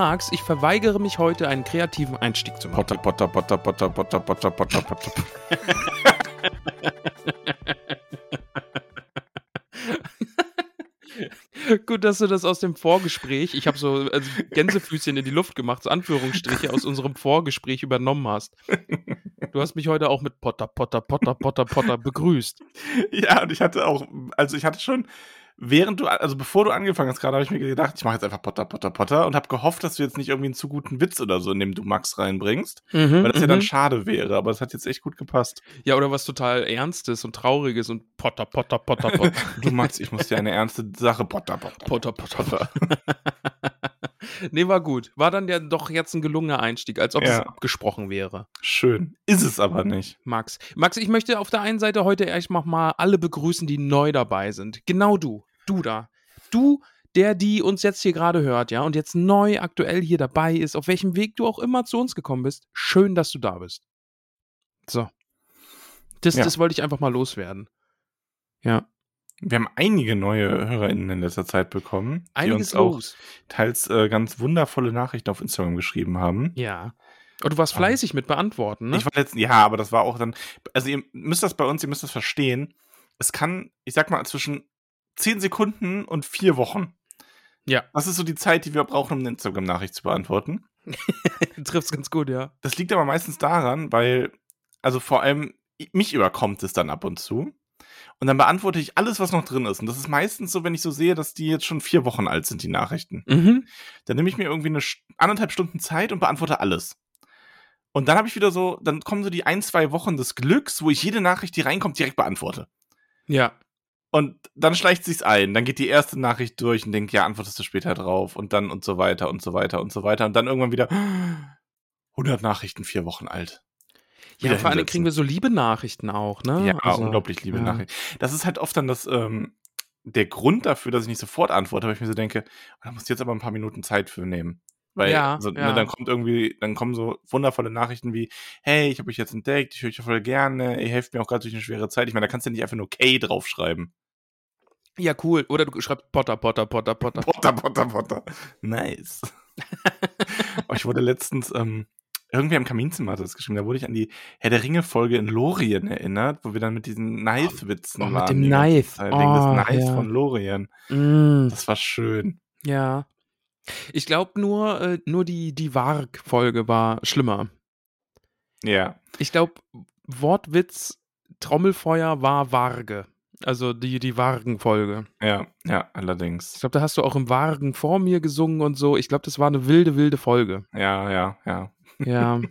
magst, ich verweigere mich heute, einen kreativen Einstieg zu machen. Potter, Potter, Potter, Potter, Potter, Potter, Potter, Potter. Gut, dass du das aus dem Vorgespräch, ich habe so also Gänsefüßchen in die Luft gemacht, so Anführungsstriche aus unserem Vorgespräch übernommen hast. Du hast mich heute auch mit Potter, Potter, Potter, Potter, Potter begrüßt. Ja, und ich hatte auch, also ich hatte schon, während du, also bevor du angefangen hast, gerade habe ich mir gedacht, ich mache jetzt einfach Potter, Potter, Potter und habe gehofft, dass du jetzt nicht irgendwie einen zu guten Witz oder so in dem du Max reinbringst, Mhm, weil das ja dann mhm. schade wäre, aber es hat jetzt echt gut gepasst. Ja, oder was total Ernstes und Trauriges und Potter, Potter, Potter, Potter. Du Max, ich muss dir eine ernste Sache, Potter, Potter, Potter, Potter, Potter. nee, war gut. War dann ja doch jetzt ein gelungener Einstieg, als ob es Ja. abgesprochen wäre. Schön. Ist es aber nicht. Max. Max, ich möchte auf der einen Seite heute erstmal mal alle begrüßen, die neu dabei sind. Genau du. Du da. Du, der, die uns jetzt hier gerade hört, ja, und jetzt neu aktuell hier dabei ist, auf welchem Weg du auch immer zu uns gekommen bist. Schön, dass du da bist. So. Das, Ja. das wollte ich einfach mal loswerden. Ja. Wir haben einige neue HörerInnen in letzter Zeit bekommen, die Einiges uns auch los. teils äh, ganz wundervolle Nachrichten auf Instagram geschrieben haben. Ja. Und du warst fleißig mit beantworten, ne? Ich war letzten, ja, aber das war auch dann, also ihr müsst das bei uns, ihr müsst das verstehen. Es kann, ich sag mal, zwischen 10 Sekunden und vier Wochen. Ja. Das ist so die Zeit, die wir brauchen, um eine Instagram-Nachricht zu beantworten. Triffst ganz gut, ja. Das liegt aber meistens daran, weil, also vor allem mich überkommt es dann ab und zu. Und dann beantworte ich alles, was noch drin ist. Und das ist meistens so, wenn ich so sehe, dass die jetzt schon vier Wochen alt sind, die Nachrichten. Mhm. Dann nehme ich mir irgendwie eine anderthalb Stunden Zeit und beantworte alles. Und dann habe ich wieder so, dann kommen so die ein, zwei Wochen des Glücks, wo ich jede Nachricht, die reinkommt, direkt beantworte. Ja. Und dann schleicht sich's ein. Dann geht die erste Nachricht durch und denkt, ja, antwortest du später drauf und dann und so weiter und so weiter und so weiter. Und dann irgendwann wieder 100 Nachrichten, vier Wochen alt. Ja, vor allem kriegen wir so liebe Nachrichten auch, ne? Ja, Also, unglaublich liebe ja. Nachrichten. Das ist halt oft dann das, ähm, der Grund dafür, dass ich nicht sofort antworte, weil ich mir so denke, oh, da musst du jetzt aber ein paar Minuten Zeit für nehmen. Weil Ja, so, ja. Ne, dann kommt irgendwie, dann kommen so wundervolle Nachrichten wie, hey, ich habe euch jetzt entdeckt, ich höre euch voll gerne, ihr helft mir auch gerade durch eine schwere Zeit. Ich meine, da kannst du ja nicht einfach nur K draufschreiben. Ja, cool. Oder du schreibst Potter, Potter, Potter, Potter. Potter, Potter, Potter. Nice. oh, ich wurde letztens, ähm, irgendwie am Kaminzimmer hat das geschrieben, da wurde ich an die Herr der Ringe-Folge in Lorien erinnert, wo wir dann mit diesen Knife-Witzen Oh, mit waren. dem die ganze Knife. Zeit, Wegen des Oh, Knives ja. von Lorien. Mm, Das war schön. ja. Ich glaube nur, äh, nur die, die Varg-Folge war schlimmer. Ja. Ich glaube, Wortwitz, Trommelfeuer war Varge. Also die, die Vargen-Folge. Ja, ja, Ich allerdings. glaube, da hast du auch im Vargen vor mir gesungen und so. Ich glaube, das war eine wilde, wilde Folge. Ja, ja, ja. Ja.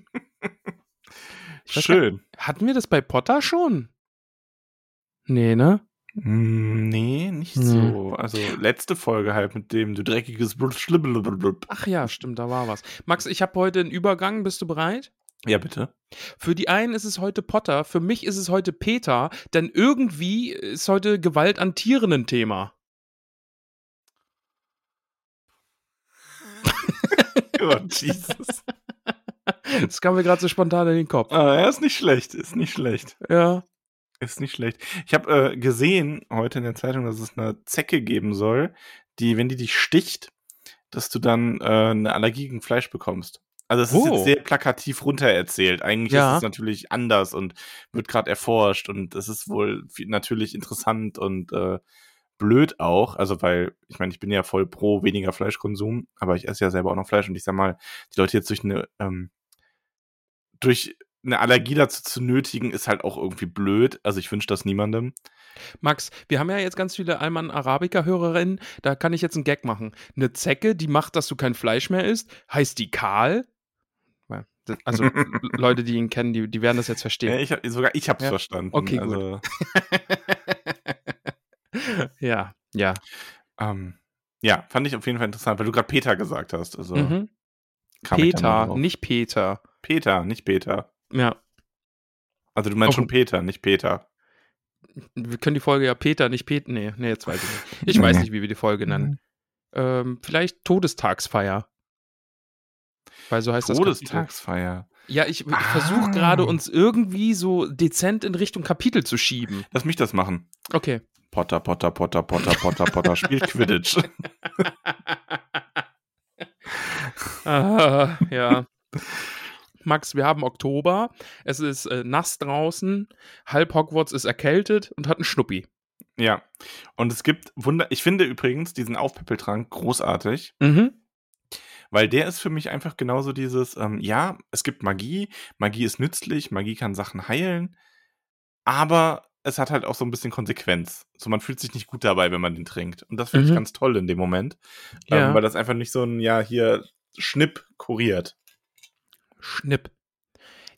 Ich Schön. Hatten wir das bei Potter schon? Nee, ne? Mm, Nee, nicht Nee. so. Also letzte Folge halt mit dem du dreckiges Blub. Ach ja, stimmt, da war was. Max, ich habe heute einen Übergang. Bist du bereit? Ja, bitte. Für die einen ist es heute Potter, für mich ist es heute Peter, denn irgendwie ist heute Gewalt an Tieren ein Thema. Oh, Jesus. Das kam mir gerade so spontan in den Kopf. Ah, er ist nicht schlecht, ist nicht schlecht. Ja. Ist nicht schlecht. Ich habe äh, gesehen heute in der Zeitung, dass es eine Zecke geben soll, die, wenn die dich sticht, dass du dann äh, eine Allergie gegen Fleisch bekommst. Also es ist Oh. jetzt sehr plakativ runtererzählt. Eigentlich Ja. ist es natürlich anders und wird gerade erforscht und es ist wohl natürlich interessant und äh, blöd auch. Also weil, ich meine, ich bin ja voll pro weniger Fleischkonsum, aber ich esse ja selber auch noch Fleisch und ich sag mal, die Leute jetzt durch eine ähm, durch eine Allergie dazu zu nötigen, ist halt auch irgendwie blöd. Also ich wünsche das niemandem. Max, wir haben ja jetzt ganz viele Alman Arabica-Hörerinnen. Da kann ich jetzt einen Gag machen. Eine Zecke, die macht, dass du kein Fleisch mehr isst, heißt die Karl? Ja, Also Leute, die ihn kennen, die, die werden das jetzt Ja, verstehen. ich, hab- sogar ich habe es Ja. verstanden. Okay, gut. also, ja, ja. Ähm, ja, fand ich auf jeden Fall interessant, weil du gerade Peter gesagt hast. Also Mhm. Peter, nicht Peter. Peter, nicht Peter. Ja, Also du meinst Auch- schon Peter, nicht Peter. wir können die Folge ja Peter, nicht Peter. Nee, nee, jetzt weiß ich nicht. Ich weiß nicht, wie wir die Folge nennen. Ähm, vielleicht Todestagsfeier. Weil so heißt das. Kapitel. Todestagsfeier. Ja, ich, ich Ah. versuche gerade uns irgendwie so dezent in Richtung Kapitel zu schieben. Lass mich das machen. Okay. Potter, Potter, Potter, Potter, Potter, Potter spielt Quidditch. ah, ja. Max, wir haben Oktober. Es ist äh, nass draußen. Halb Hogwarts ist erkältet und hat einen Schnuppi. Ja. Und es gibt Wunder. Ich finde übrigens diesen Aufpäppeltrank großartig, Mhm. weil der ist für mich einfach genauso dieses, ähm, ja, es gibt Magie, Magie ist nützlich, Magie kann Sachen heilen, aber es hat halt auch so ein bisschen Konsequenz. So, man fühlt sich nicht gut dabei, wenn man den trinkt. Und das finde ich Mhm. ganz toll in dem Moment. Ja. Ähm, weil das einfach nicht so ein, ja, hier Schnipp kuriert. Schnipp.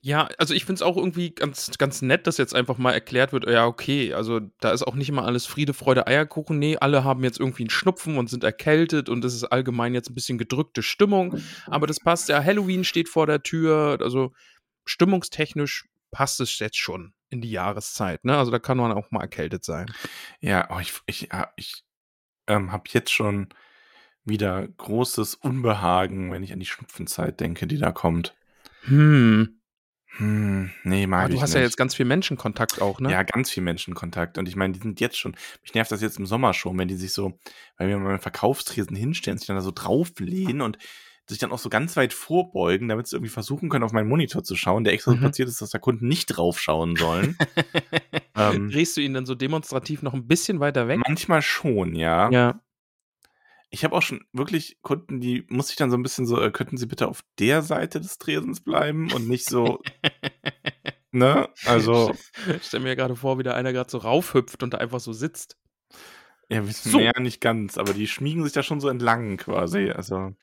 Ja, also ich finde es auch irgendwie ganz, ganz nett, dass jetzt einfach mal erklärt wird, ja, okay, also da ist auch nicht immer alles Friede, Freude, Eierkuchen. Nee, alle haben jetzt irgendwie einen Schnupfen und sind erkältet und es ist allgemein jetzt ein bisschen gedrückte Stimmung. Aber das passt ja. Halloween steht vor der Tür. Also stimmungstechnisch passt es jetzt schon in die Jahreszeit. Ne? Also da kann man auch mal erkältet sein. Ja, oh, ich, ich, ja, ich ähm, habe jetzt schon wieder großes Unbehagen, wenn ich an die Schnupfenzeit denke, die da kommt. Hm. Hm, nee, mag Aber du ich hast nicht. ja jetzt ganz viel Menschenkontakt auch, ne? Ja, ganz viel Menschenkontakt. Und ich meine, die sind jetzt schon, mich nervt das jetzt im Sommer schon, wenn die sich so, weil wir mal Verkaufstresen hinstellen, sich dann da so drauflehnen und sich dann auch so ganz weit vorbeugen, damit sie irgendwie versuchen können, auf meinen Monitor zu schauen, der extra so Mhm. platziert ist, dass da Kunden nicht draufschauen sollen. ähm, Drehst du ihn dann so demonstrativ noch ein bisschen weiter weg? manchmal schon, ja. Ja. Ich habe auch schon wirklich Kunden, die muss ich dann so ein bisschen so, äh, könnten Sie bitte auf der Seite des Tresens bleiben und nicht so, ne? Also, Ich stelle mir gerade vor, wie da einer gerade so raufhüpft und da einfach so sitzt. ja, wissen So. wir ja nicht ganz, aber die schmiegen sich da schon so entlang quasi. Also,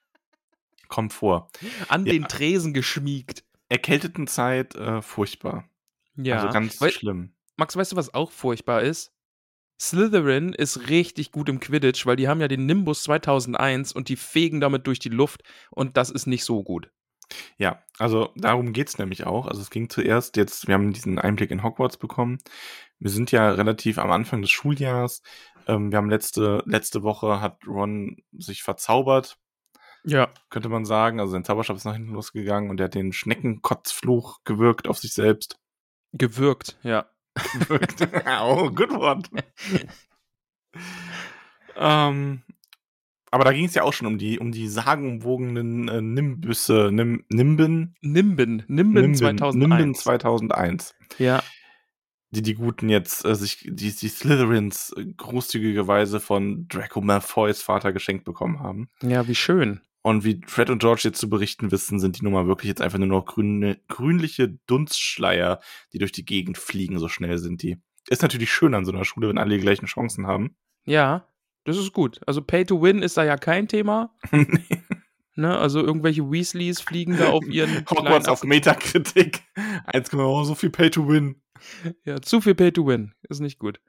kommt vor. An Ja. den Tresen geschmiegt. Erkältetenzeit, äh, furchtbar. Ja. Also ganz Wei- schlimm. Max, weißt du, was auch furchtbar ist? Slytherin ist richtig gut im Quidditch, weil die haben ja den Nimbus 2001 und die fegen damit durch die Luft und das ist nicht so gut. Ja, also darum geht's nämlich auch. Also es ging zuerst jetzt, wir haben diesen Einblick in Hogwarts bekommen. Wir sind ja relativ am Anfang des Schuljahrs. Ähm, wir haben letzte, letzte Woche hat Ron sich verzaubert. Ja. könnte man sagen. Also sein Zauberstab ist nach hinten losgegangen und er hat den Schneckenkotzfluch gewirkt auf sich selbst. Gewirkt, ja. Gewirkt. oh, good one. ähm, aber da ging es ja auch schon um die, um die sagenumwogenen äh, Nimbüsse, Nim, Nimben, Nimben, Nimben, 2001. Nimben 2001. Ja. Die die Guten jetzt äh, sich, die, die Slytherins äh, großzügigerweise von Draco Malfoys Vater geschenkt bekommen haben. Ja, wie schön. Und wie Fred und George jetzt zu berichten wissen, sind die nun mal wirklich jetzt einfach nur noch grüne, grünliche Dunstschleier, die durch die Gegend fliegen, so schnell sind die. Ist natürlich schön an so einer Schule, wenn alle die gleichen Chancen haben. Ja, das ist gut. Also Pay to Win ist da ja kein Thema. Ne? Also irgendwelche Weasleys fliegen da auf ihren Hogwarts auf Metakritik. 1, oh, so viel Pay to Win. Ja, zu viel Pay to Win. Ist nicht gut.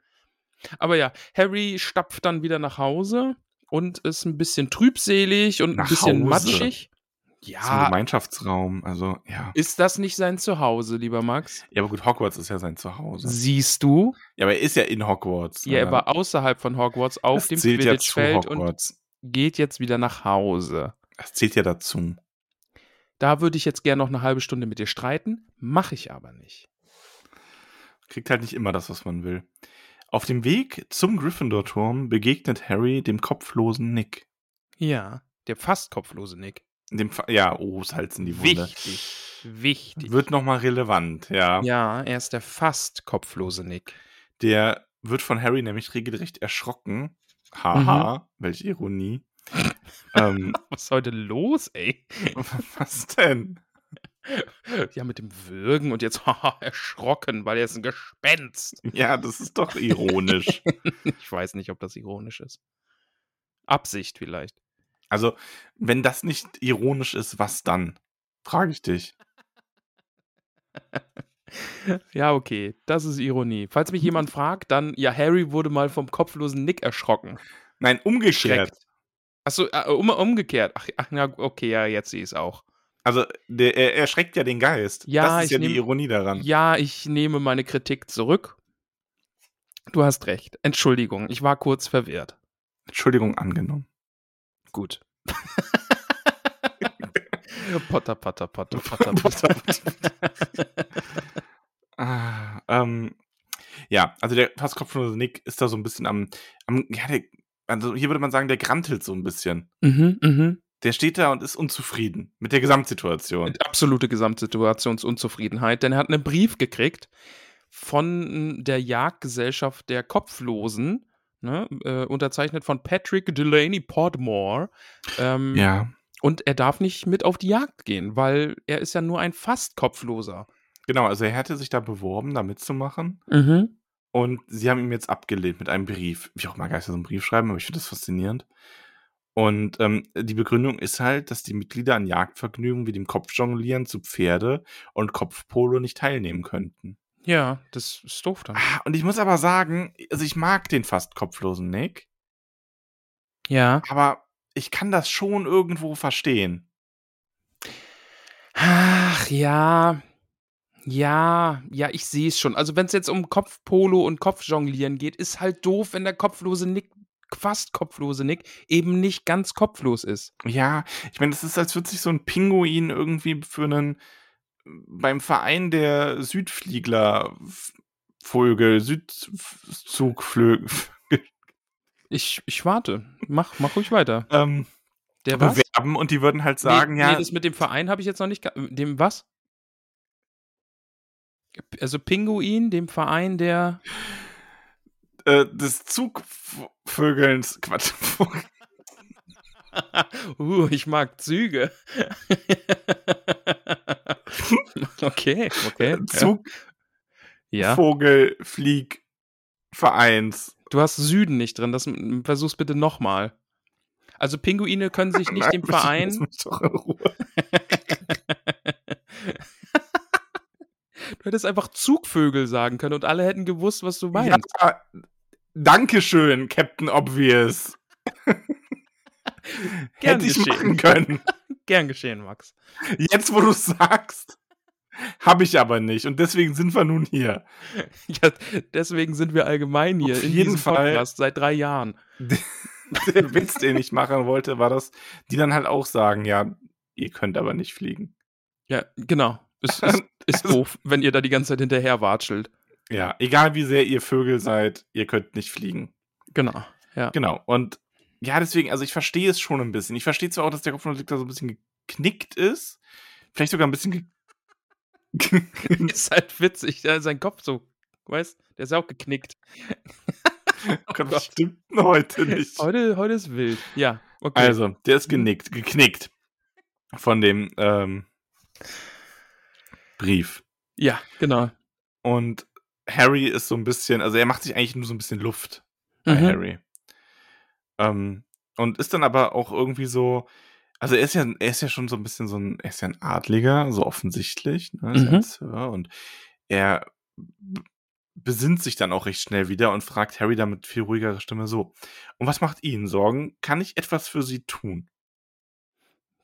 Aber ja, Harry stapft dann wieder nach Hause und ist ein bisschen trübselig und ein Nach bisschen Hause? matschig. Zum Ja, Gemeinschaftsraum, also ja. ist das nicht sein Zuhause, lieber Max? Ja, aber gut, Hogwarts ist ja sein Zuhause. Siehst du? Ja, aber er ist ja in Hogwarts. Ja, er war außerhalb von Hogwarts auf Das dem zählt ja Quidditch-Feld und geht jetzt wieder nach Hause. Das zählt ja dazu. Da würde ich jetzt gerne noch eine halbe Stunde mit dir streiten, mache ich aber nicht. Kriegt halt nicht immer das, was man will. Auf dem Weg zum Gryffindor-Turm begegnet Harry dem kopflosen Nick. Ja, der fast kopflose Nick. Dem Fa ja, oh, Salz in die Wunde. Wichtig, wichtig. Wird nochmal relevant, ja. Ja, er ist der fast kopflose Nick. Der wird von Harry nämlich regelrecht erschrocken. Haha, Mhm. welche Ironie. ähm, Was ist heute los, ey? was denn? Ja, mit dem Würgen und jetzt erschrocken, weil er ist ein Gespenst. Ja, das ist doch ironisch. Ich weiß nicht, ob das ironisch ist. Absicht vielleicht. Also, wenn das nicht ironisch ist, was dann? Frage ich dich. Ja, okay, das ist Ironie. Falls mich jemand fragt, dann, ja, Harry wurde mal vom kopflosen Nick erschrocken. Nein, umgekehrt. Achso, äh, um, umgekehrt. Ach, ach, na, okay, ja, jetzt sehe ich es auch. Also, der, er erschreckt ja den Geist. Ja, das ist ich ja nehm- die Ironie daran. Ja, ich nehme meine Kritik zurück. Du hast recht. Entschuldigung, ich war kurz verwirrt. Entschuldigung, angenommen. Gut. Potter, Potter, Potter, Potter, Potter. Ah, ähm, ja, also der fast kopflose Nick ist da so ein bisschen am, am ja, der, also hier würde man sagen, der grantelt so ein bisschen. mhm, mhm. Der steht da und ist unzufrieden mit der Gesamtsituation. Absolute Gesamtsituationsunzufriedenheit, denn er hat einen Brief gekriegt von der Jagdgesellschaft der Kopflosen, ne, äh, unterzeichnet von Patrick Delaney Podmore. Ähm, Ja, Und er darf nicht mit auf die Jagd gehen, weil er ist ja nur ein fast Kopfloser. genau, also er hätte sich da beworben, da mitzumachen. Mhm. Und sie haben ihm jetzt abgelehnt mit einem Brief. Wie auch immer Geister so einen Brief schreiben, aber ich finde das faszinierend. Und ähm, die Begründung ist halt, dass die Mitglieder an Jagdvergnügen wie dem Kopfjonglieren zu Pferde und Kopfpolo nicht teilnehmen könnten. Ja, das ist doof dann. Ah, Und ich muss aber sagen, also ich mag den fast kopflosen Nick, Ja. aber ich kann das schon irgendwo verstehen. Ach ja. Ja, ja, ich sehe es schon. Also wenn es jetzt um Kopfpolo und Kopfjonglieren geht, ist halt doof, wenn der kopflose Nick, fast kopflose Nick, eben nicht ganz kopflos ist. Ja, ich meine, das ist, als würde sich so ein Pinguin irgendwie für einen beim Verein der Südfliegler-Vögel, Südzugflögel, Ich, ich warte. Mach, mach ruhig weiter. ähm, Der was? bewerben und die würden halt sagen, nee, ja, Nee, das mit dem Verein habe ich jetzt noch nicht. Dem was? Also Pinguin, dem Verein der. Äh, des Zugvögelns, Quatsch, uh, ich mag Züge. okay, okay. Ja. Zugvogelfliegvereins. Du hast Süden nicht drin. Das versuch's bitte nochmal. Also Pinguine können sich nicht dem Nein, lass Verein. Du hättest einfach Zugvögel sagen können und alle hätten gewusst, was du meinst. Ja, Dankeschön, Captain Obvious. Gern Hätte ich geschehen. machen können. Gern geschehen, Max. Jetzt, wo du sagst, habe ich aber nicht. Und deswegen sind wir nun hier. Ja, deswegen sind wir allgemein hier Auf in jeden diesem Fall. Podcast seit drei Jahren. Der Witz, den ich machen wollte, war das, die dann halt auch sagen, ja, ihr könnt aber nicht fliegen. Ja, genau. Es ist, ist doof, wenn ihr da die ganze Zeit hinterher watschelt. Ja, egal wie sehr ihr Vögel seid, ihr könnt nicht fliegen. Genau. Ja. Genau. Und ja, deswegen, also ich verstehe es schon ein bisschen. Ich verstehe zwar auch, dass der Kopf von da so ein bisschen geknickt ist. Vielleicht sogar ein bisschen Ist halt witzig. Ja, sein Kopf so, weißt der ist ja auch geknickt. Oh was stimmt heute nicht? Heute, heute ist wild. Ja, okay. Also, der ist genickt, geknickt von dem ähm, Brief. Ja, genau. Und Harry ist so ein bisschen, also er macht sich eigentlich nur so ein bisschen Luft bei Mhm. Harry. Ähm, und ist dann aber auch irgendwie so, also er ist ja, er ist ja schon so ein bisschen so ein, er ist ja ein Adliger, so offensichtlich, ne? Ja Mhm. Sir, und er besinnt sich dann auch recht schnell wieder und fragt Harry dann mit viel ruhigerer Stimme so, und was macht Ihnen Sorgen? Kann ich etwas für Sie tun?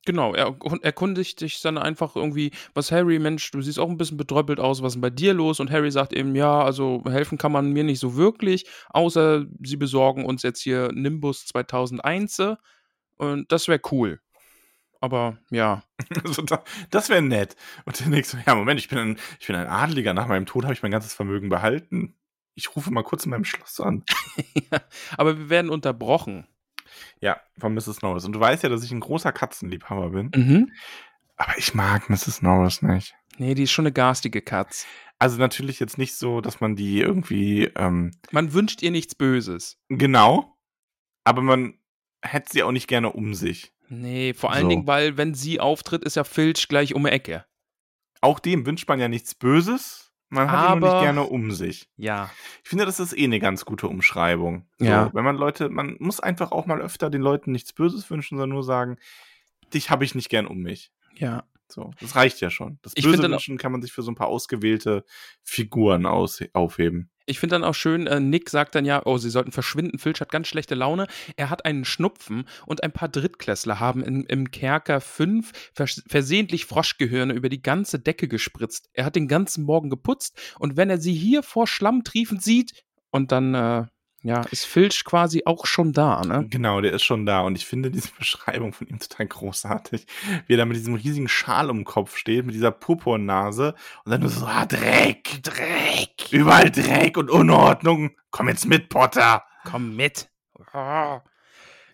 Genau, er erkundigt sich dann einfach irgendwie, was Harry, Mensch, du siehst auch ein bisschen betröppelt aus, was ist denn bei dir los? Und Harry sagt eben, ja, also helfen kann man mir nicht so wirklich, außer sie besorgen uns jetzt hier Nimbus 2001 und das wäre cool. Aber ja, Also da, das wäre nett. Und der nächste, ja, Moment, ich bin ein, ich bin ein Adliger. Nach meinem Tod habe ich mein ganzes Vermögen behalten. Ich rufe mal kurz in meinem Schloss an. aber wir werden unterbrochen. Ja, von Mrs. Norris. Und du weißt ja, dass ich ein großer Katzenliebhaber bin. Mhm. Aber ich mag Mrs. Norris nicht. Nee, die ist schon eine garstige Katz. Also natürlich jetzt nicht so, dass man die irgendwie, ähm, Man wünscht ihr nichts Böses. genau, aber man hätte sie auch nicht gerne um sich. Nee, vor allen So. Dingen, weil wenn sie auftritt, ist ja Filch gleich um die Ecke. auch dem wünscht man ja nichts Böses. Man hat ihn Aber- nicht gerne um sich. Ja. Ich finde, das ist eh eine ganz gute Umschreibung. So, Ja. Wenn man Leute, man muss einfach auch mal öfter den Leuten nichts Böses wünschen, sondern nur sagen, dich habe ich nicht gern um mich. Ja. So, das reicht ja schon. Das Böse wünschen kann man sich für so ein paar ausgewählte Figuren aus aufheben. Ich finde dann auch schön, äh, Nick sagt dann ja, oh, sie sollten verschwinden. Filch hat ganz schlechte Laune. Er hat einen Schnupfen und ein paar Drittklässler haben in, im Kerker fünf vers versehentlich Froschgehirne über die ganze Decke gespritzt. Er hat den ganzen Morgen geputzt und wenn er sie hier vor Schlamm triefend sieht, und dann, äh, ja, ist Filch quasi auch schon da, ne? Genau, der ist schon da. Und ich finde diese Beschreibung von ihm total großartig. Wie er da mit diesem riesigen Schal um den Kopf steht, mit dieser Purpurnase und dann nur so, ah, Dreck, Dreck, überall Dreck und Unordnung. Komm jetzt mit, Potter. Komm mit. Ah.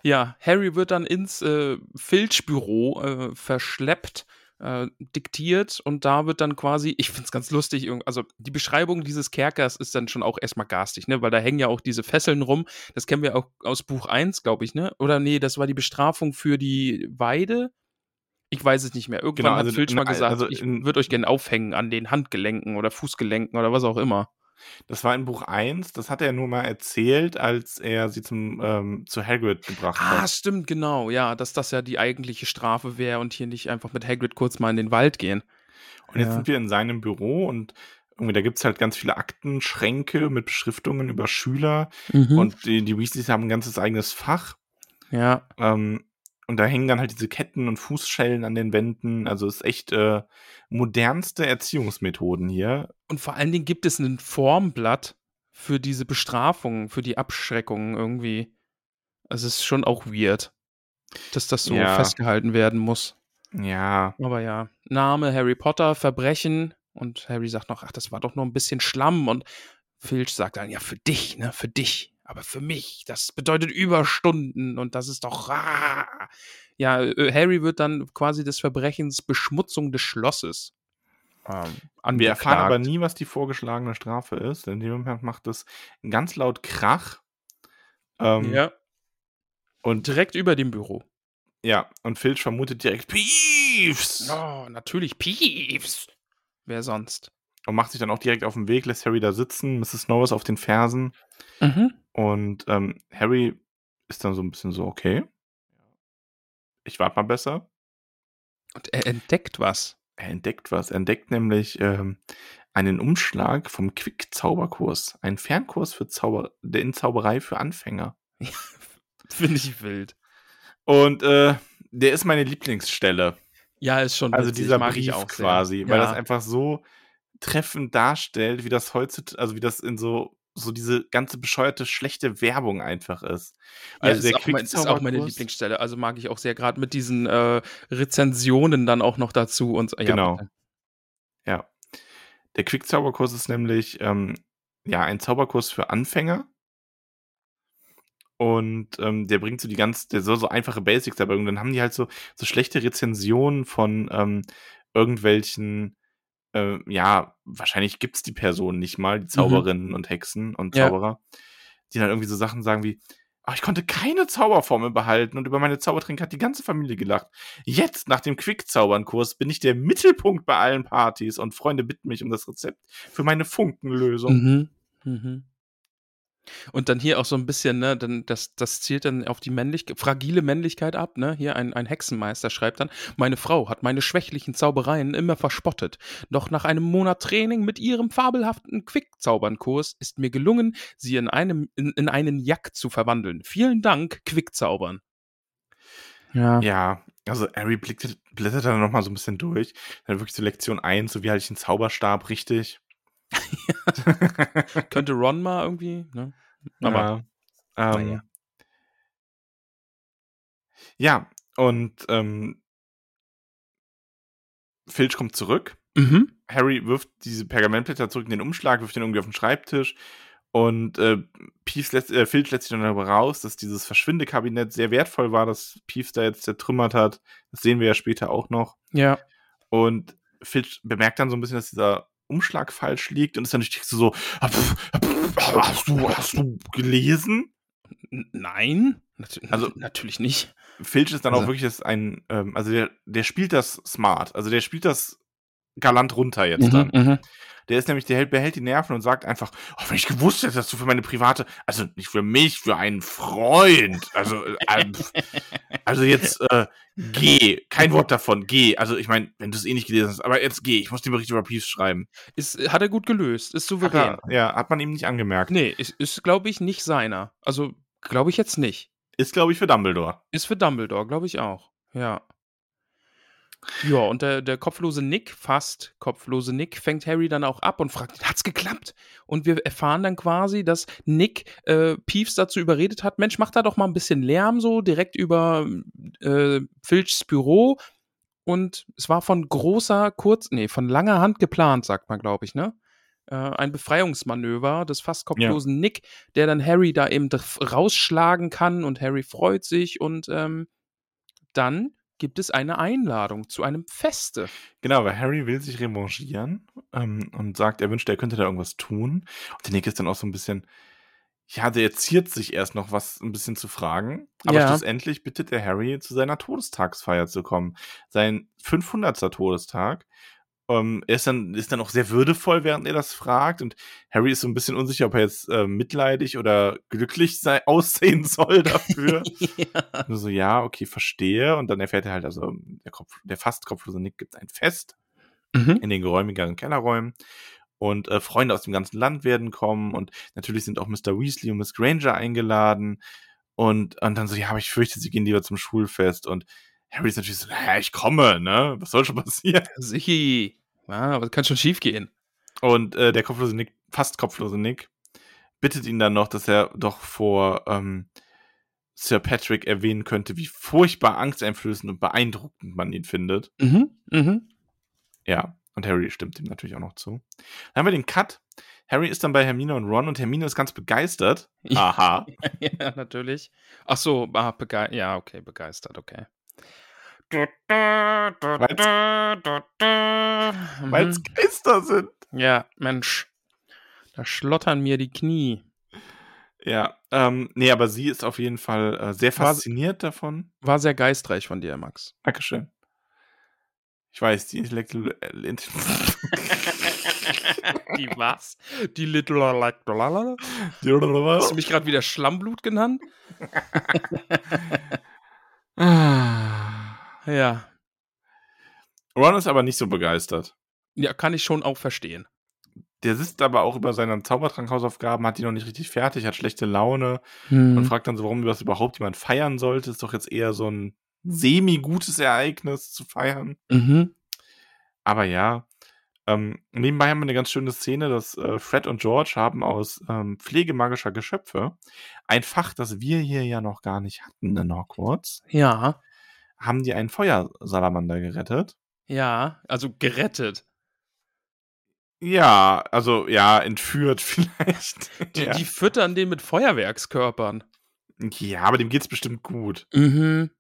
Ja, Harry wird dann ins äh, Filch-Büro äh, verschleppt, äh, diktiert und da wird dann quasi, ich finde es ganz lustig, also die Beschreibung dieses Kerkers ist dann schon auch erstmal garstig, ne? Weil da hängen ja auch diese Fesseln rum. Das kennen wir auch aus Buch 1, glaube ich, ne? Oder nee, das war die Bestrafung für die Weide. Ich weiß es nicht mehr. Irgendwann Genau, hat also Filch mal gesagt, also ich würde euch gerne aufhängen an den Handgelenken oder Fußgelenken oder was auch immer. Das war in Buch 1, das hat er nur mal erzählt, als er sie zum, ähm, zu Hagrid gebracht Ah, hat. stimmt, genau. Ja, dass das ja die eigentliche Strafe wäre und hier nicht einfach mit Hagrid kurz mal in den Wald gehen. Und jetzt Ja. sind wir in seinem Büro und irgendwie, da gibt es halt ganz viele Aktenschränke mit Beschriftungen über Schüler Und und die, die Weasleys haben ein ganzes eigenes Fach. ja, Ähm, und da hängen dann halt diese Ketten und Fußschellen an den Wänden. Also ist echt äh, modernste Erziehungsmethoden hier. und vor allen Dingen gibt es ein Formblatt für diese Bestrafungen, für die Abschreckungen irgendwie. Also es ist schon auch weird, dass das so Ja. festgehalten werden muss. Ja, Aber ja, Name Harry Potter, Verbrechen und Harry sagt noch, ach, das war doch nur ein bisschen Schlamm und Filch sagt dann, ja, für dich, ne, für dich, aber für mich, das bedeutet Überstunden und das ist doch, ah. Ja, äh, Harry wird dann quasi des Verbrechens Beschmutzung des Schlosses ähm, wir erfahren aber nie, was die vorgeschlagene Strafe ist. In dem Moment macht es ganz laut Krach. Ähm, Ja, und direkt über dem Büro. ja, und Filch vermutet direkt Peeves Oh, natürlich Peeves. Wer sonst? und macht sich dann auch direkt auf den Weg, lässt Harry da sitzen, Mrs. Snow ist auf den Fersen Mhm. und ähm, Harry ist dann so ein bisschen so, okay, ich warte mal besser. Und er entdeckt was. Er entdeckt was. Er entdeckt nämlich ähm, einen Umschlag vom Quick-Zauberkurs. Ein Fernkurs für Zauber der in Zauberei für Anfänger. Finde ich wild. Und äh, der ist meine Lieblingsstelle. Ja, ist schon Also witzig, dieser Brief quasi, weil Ja. das einfach so treffend darstellt, wie das heutzutage, also wie das in so so diese ganze bescheuerte schlechte Werbung einfach ist. Ja, Also ist, auch mein, ist auch meine Lieblingsstelle. Also mag ich auch sehr gerade mit diesen äh, Rezensionen dann auch noch dazu und ja, Genau. bitte. Ja. Der Quick-Zauberkurs ist nämlich ähm, ja ein Zauberkurs für Anfänger. Und ähm, der bringt so die ganz, der soll so einfache Basics dabei. Und dann haben die halt so, so schlechte Rezensionen von ähm, irgendwelchen, äh, ja, wahrscheinlich gibt's die Personen nicht mal, die Zauberinnen und Hexen und Mhm. Ja. Zauberer, die dann irgendwie so Sachen sagen wie, "Ah, ich konnte keine Zauberformel behalten und über meine Zaubertränke hat die ganze Familie gelacht. Jetzt, nach dem Quick-Zaubernkurs, bin ich der Mittelpunkt bei allen Partys und Freunde bitten mich um das Rezept für meine Funkenlösung. Mhm. Mhm. Und dann hier auch so ein bisschen, ne, dann das, das zielt dann auf die Männlichkeit, fragile Männlichkeit ab, ne? Hier ein, ein Hexenmeister schreibt dann, meine Frau hat meine schwächlichen Zaubereien immer verspottet. Doch nach einem Monat Training mit ihrem fabelhaften Quickzaubernkurs ist mir gelungen, sie in, einem, in, in einen Jack zu verwandeln. Vielen Dank, Quickzaubern. Ja. Ja, also Harry blickt, blättert dann nochmal so ein bisschen durch. Dann wirklich so Lektion 1, so wie halte ich einen Zauberstab richtig. Könnte Ron mal irgendwie, ne? Aber ja. Ähm, naja. ja, und ähm, Filch kommt zurück. Mhm. Harry wirft diese Pergamentblätter zurück in den Umschlag, wirft den irgendwie auf den Schreibtisch. Und äh, Peeves lässt, äh, Filch lässt sich dann darüber raus, dass dieses Verschwindekabinett sehr wertvoll war, das Peeves da jetzt zertrümmert hat. Das sehen wir ja später auch noch. Ja. Und Filch bemerkt dann so ein bisschen, dass dieser Umschlag falsch liegt und ist dann natürlich so, hast du, hast du gelesen? Nein, Also- natürlich nicht. Filch ist dann auch Also- wirklich das ein, ähm, also der, der spielt das smart. Also der spielt das galant runter jetzt Mhm, dann. Der ist nämlich, der hält, behält die Nerven und sagt einfach, oh, wenn ich gewusst hätte, dass du für meine private, also nicht für mich, für einen Freund, also, äh, pf, also jetzt, äh, geh, kein Wort davon, geh. Also ich meine, wenn du es eh nicht gelesen hast, aber jetzt geh, ich muss den Bericht über Peeves schreiben. Ist, hat er gut gelöst, ist souverän. er, ja, hat man ihm nicht angemerkt. Nee, ist, ist glaube ich, nicht seiner. Also, glaube ich jetzt nicht. Ist, glaube ich, für Dumbledore. Ist für Dumbledore, glaube ich auch. Ja. Ja, und der, der kopflose Nick, fast kopflose Nick, fängt Harry dann auch ab und fragt, hat's geklappt? Und wir erfahren dann quasi, dass Nick äh, Peeves dazu überredet hat, Mensch, mach da doch mal ein bisschen Lärm so, direkt über äh, Filchs Büro. Und es war von großer, kurz, nee, von langer Hand geplant, sagt man, glaube ich, ne? Äh, ein Befreiungsmanöver des fast kopflosen Nick, der dann Harry da eben rausschlagen kann und Harry freut sich und ähm, dann gibt es eine Einladung zu einem Feste. Genau, weil Harry will sich revanchieren ähm, und sagt, er wünscht, er könnte da irgendwas tun. Und der Nick ist dann auch so ein bisschen, ja, der ziert sich erst noch was ein bisschen zu fragen. Aber Ja. schlussendlich bittet er Harry, zu seiner Todestagsfeier zu kommen. Sein 500. Todestag. Ähm, er ist dann, ist dann auch sehr würdevoll, während er das fragt. Und Harry ist so ein bisschen unsicher, ob er jetzt äh, mitleidig oder glücklich sei, aussehen soll dafür. Nur so, ja, okay, verstehe. Und dann erfährt er halt, also der, Kopf, der fast kopflose Nick gibt ein Fest Mhm. in den geräumigeren Kellerräumen. Und äh, Freunde aus dem ganzen Land werden kommen. Und natürlich sind auch Mr. Weasley und Miss Granger eingeladen. Und, und dann so, ja, aber ich fürchte, sie gehen lieber zum Schulfest. Und Harry ist natürlich so, naja, ich komme, ne? Was soll schon passieren? Sichi. Ja, aber das kann schon schief gehen. Und äh, der kopflose Nick, fast kopflose Nick, bittet ihn dann noch, dass er doch vor ähm, Sir Patrick erwähnen könnte, wie furchtbar angsteinflößend und beeindruckend man ihn findet. Mhm. Mhm. Ja, und Harry stimmt ihm natürlich auch noch zu. Dann haben wir den Cut. Harry ist dann bei Hermine und Ron und Hermine ist ganz begeistert. Aha. ja, natürlich. Ach so, ah, bege ja, okay, begeistert, okay. Weil es Mhm. Geister sind. Ja, Mensch. Da schlottern mir die Knie. Ja, ähm, nee, aber sie ist auf jeden Fall äh, sehr War- fasziniert davon. War sehr geistreich von dir, Max. Dankeschön. Ich weiß, die Intellektuelle. Die was? Die Little Hast du mich gerade wieder Schlammblut genannt? Ah. Ja. Ron ist aber nicht so begeistert. Ja, kann ich schon auch verstehen. Der sitzt aber auch über seine Zaubertrankhausaufgaben, hat die noch nicht richtig fertig, hat schlechte Laune Hm. und fragt dann so, warum das überhaupt jemand feiern sollte. Ist doch jetzt eher so ein semi-gutes Ereignis zu feiern. Mhm. Aber ja, ähm, nebenbei haben wir eine ganz schöne Szene, dass äh, Fred und George haben aus ähm, Pflege magischer Geschöpfe ein Fach, das wir hier ja noch gar nicht hatten in Hogwarts, Ja, haben die einen Feuersalamander gerettet. ja, also gerettet. Ja, also ja, entführt vielleicht. Die, ja. die füttern den mit Feuerwerkskörpern. ja, aber dem geht's bestimmt gut. Mhm.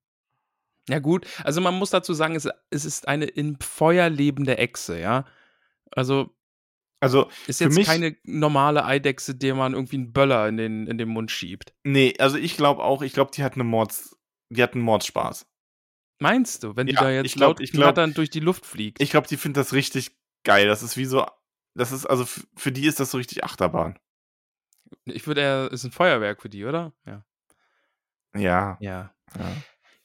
Ja, gut. Also man muss dazu sagen, es, es ist eine im Feuer lebende Echse, ja. Also Also, ist jetzt mich- keine normale Eidechse, der man irgendwie einen Böller in den, in den Mund schiebt. nee, also ich glaube auch, ich glaube, die hat eine Mords, die hat einen Mordspaß. Meinst du, wenn die Ja, da jetzt ich glaub- laut ich glaub- knatternd durch die Luft fliegt? Ich glaube, die findet das richtig geil. Das ist wie so, das ist, also für die ist das so richtig Achterbahn. Ich würde eher, ist ein Feuerwerk für die, oder? Ja. Ja. Ja. ja.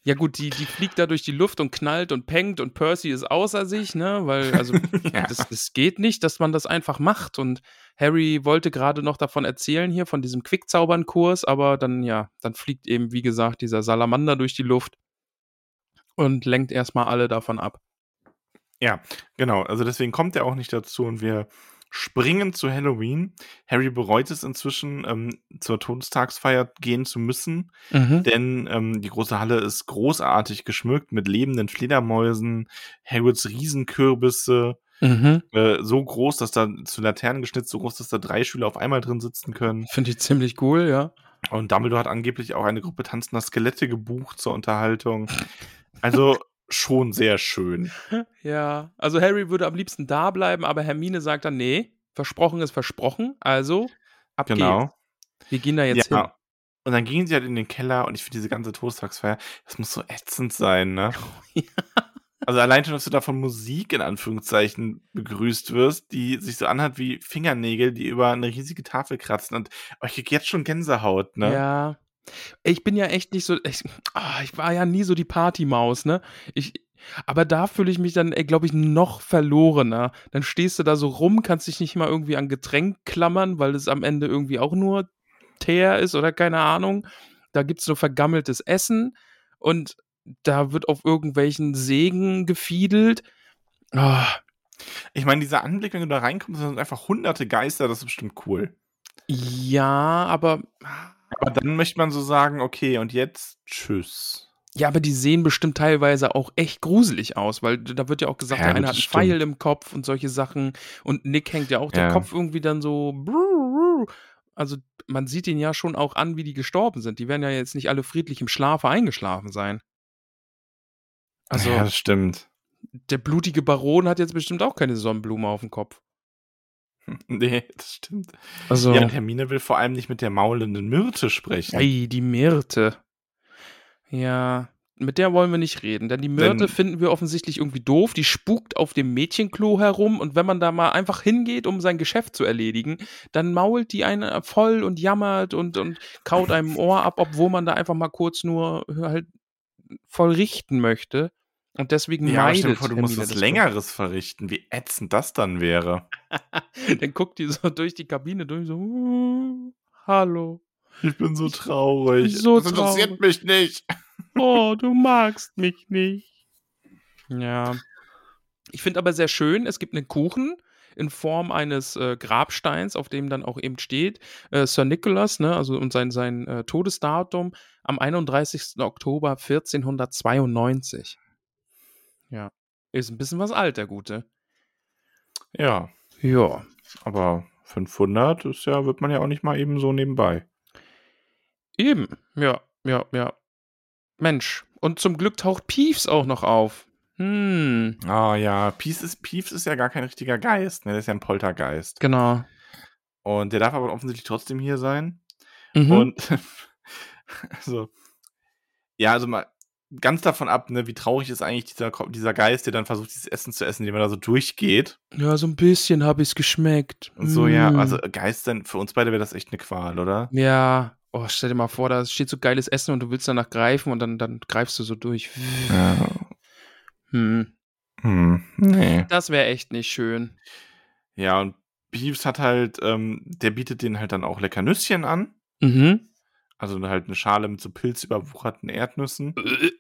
Ja, gut, die, die fliegt da durch die Luft und knallt und pengt und Percy ist außer sich, ne? Weil, also, ja. das, das geht nicht, dass man das einfach macht. Und Harry wollte gerade noch davon erzählen hier, von diesem Quickzaubern-Kurs, aber dann, ja, dann fliegt eben, wie gesagt, dieser Salamander durch die Luft und lenkt erstmal alle davon ab. Genau, also deswegen kommt er auch nicht dazu und wir springen zu Halloween. Harry bereut es inzwischen, ähm, zur Todestagsfeier gehen zu müssen, Mhm. denn ähm, die große Halle ist großartig geschmückt mit lebenden Fledermäusen, Hagrids Riesenkürbisse, Mhm. äh, so groß, dass da zu Laternen geschnitzt, so groß, dass da drei Schüler auf einmal drin sitzen können. Finde ich ziemlich cool, ja. Und Dumbledore hat angeblich auch eine Gruppe tanzender Skelette gebucht zur Unterhaltung. Also schon sehr schön. Ja, also Harry würde am liebsten da bleiben, aber Hermine sagt dann, nee, versprochen ist versprochen, also ab Genau. geht's. Wir gehen da jetzt ja. hin. Und dann gingen sie halt in den Keller und ich finde diese ganze Todestagsfeier, das muss so ätzend sein, ne? Also allein schon, dass du da von Musik in Anführungszeichen begrüßt wirst, die sich so anhört wie Fingernägel, die über eine riesige Tafel kratzen. Und oh, ich krieg jetzt schon Gänsehaut, ne? Ja. Ich bin ja echt nicht so. Ich, ah, ich war ja nie so die Partymaus, ne? Ich, aber da fühle ich mich dann, glaube ich, noch verlorener. Dann stehst du da so rum, kannst dich nicht mal irgendwie an Getränk klammern, weil es am Ende irgendwie auch nur Teer ist oder keine Ahnung. Da gibt es so vergammeltes Essen und da wird auf irgendwelchen Sägen gefiedelt. Ah, Ich meine, dieser Anblick, wenn du da reinkommst, sind einfach hunderte Geister, das ist bestimmt cool. ja, aber. Aber dann möchte man so sagen, okay, und jetzt tschüss. Ja, aber die sehen bestimmt teilweise auch echt gruselig aus, weil da wird ja auch gesagt, Ja, der eine hat einen Pfeil im Kopf und solche Sachen. Und Nick hängt ja auch der Ja. Kopf irgendwie dann so. Also man sieht ihn ja schon auch an, wie die gestorben sind. Die werden ja jetzt nicht alle friedlich im Schlafe eingeschlafen sein. Also ja, das stimmt. der blutige Baron hat jetzt bestimmt auch keine Sonnenblume auf dem Kopf. Nee, das stimmt. Also, Ja, Hermine will vor allem nicht mit der maulenden Myrte sprechen. ei, die Myrte. Ja, mit der wollen wir nicht reden, denn die Myrte Denn- finden wir offensichtlich irgendwie doof. Die spukt auf dem Mädchenklo herum und wenn man da mal einfach hingeht, um sein Geschäft zu erledigen, dann mault die einen voll und jammert und, und kaut einem Ohr ab, obwohl man da einfach mal kurz nur halt voll richten möchte. Und deswegen Ja, meidet vor, du musst was Längeres verrichten. Wie ätzend das dann wäre. Dann guckt die so durch die Kabine durch, so, "Uh, hallo. Ich bin so traurig. So das interessiert traurig. mich nicht. Oh, du magst mich nicht. Ja. Ich finde aber sehr schön, es gibt einen Kuchen in Form eines äh, Grabsteins, auf dem dann auch eben steht, äh, Sir Nicholas, ne, also und sein, sein äh, Todesdatum am 31. Oktober 1492. Ja. Ist ein bisschen was alt, der Gute. Ja, Ja. aber 500 ist ja, wird man ja auch nicht mal eben so nebenbei. Eben. Ja, ja, ja. Mensch. Und zum Glück taucht Peeves auch noch auf. Hm. Ah ja, Peeves ist, Peeves ist ja gar kein richtiger Geist, ne? Der ist ja ein Poltergeist. Genau. Und der darf aber offensichtlich trotzdem hier sein. Mhm. Und also, ja, also mal ganz davon ab, ne, wie traurig ist eigentlich dieser, dieser Geist, der dann versucht, dieses Essen zu essen, indem er da so durchgeht. Ja, so ein bisschen habe ich es geschmeckt. Und so, ja, Mm. also Geist dann, für uns beide wäre das echt eine Qual, oder? Ja. Oh, stell dir mal vor, da steht so geiles Essen und du willst danach greifen und dann, dann greifst du so durch. Ja. Hm. Hm, nee. Das wäre echt nicht schön. Ja, und Peeves hat halt, ähm, der bietet denen halt dann auch lecker Nüsschen an. Mhm. Also halt eine Schale mit so pilzüberwucherten Erdnüssen. Äh.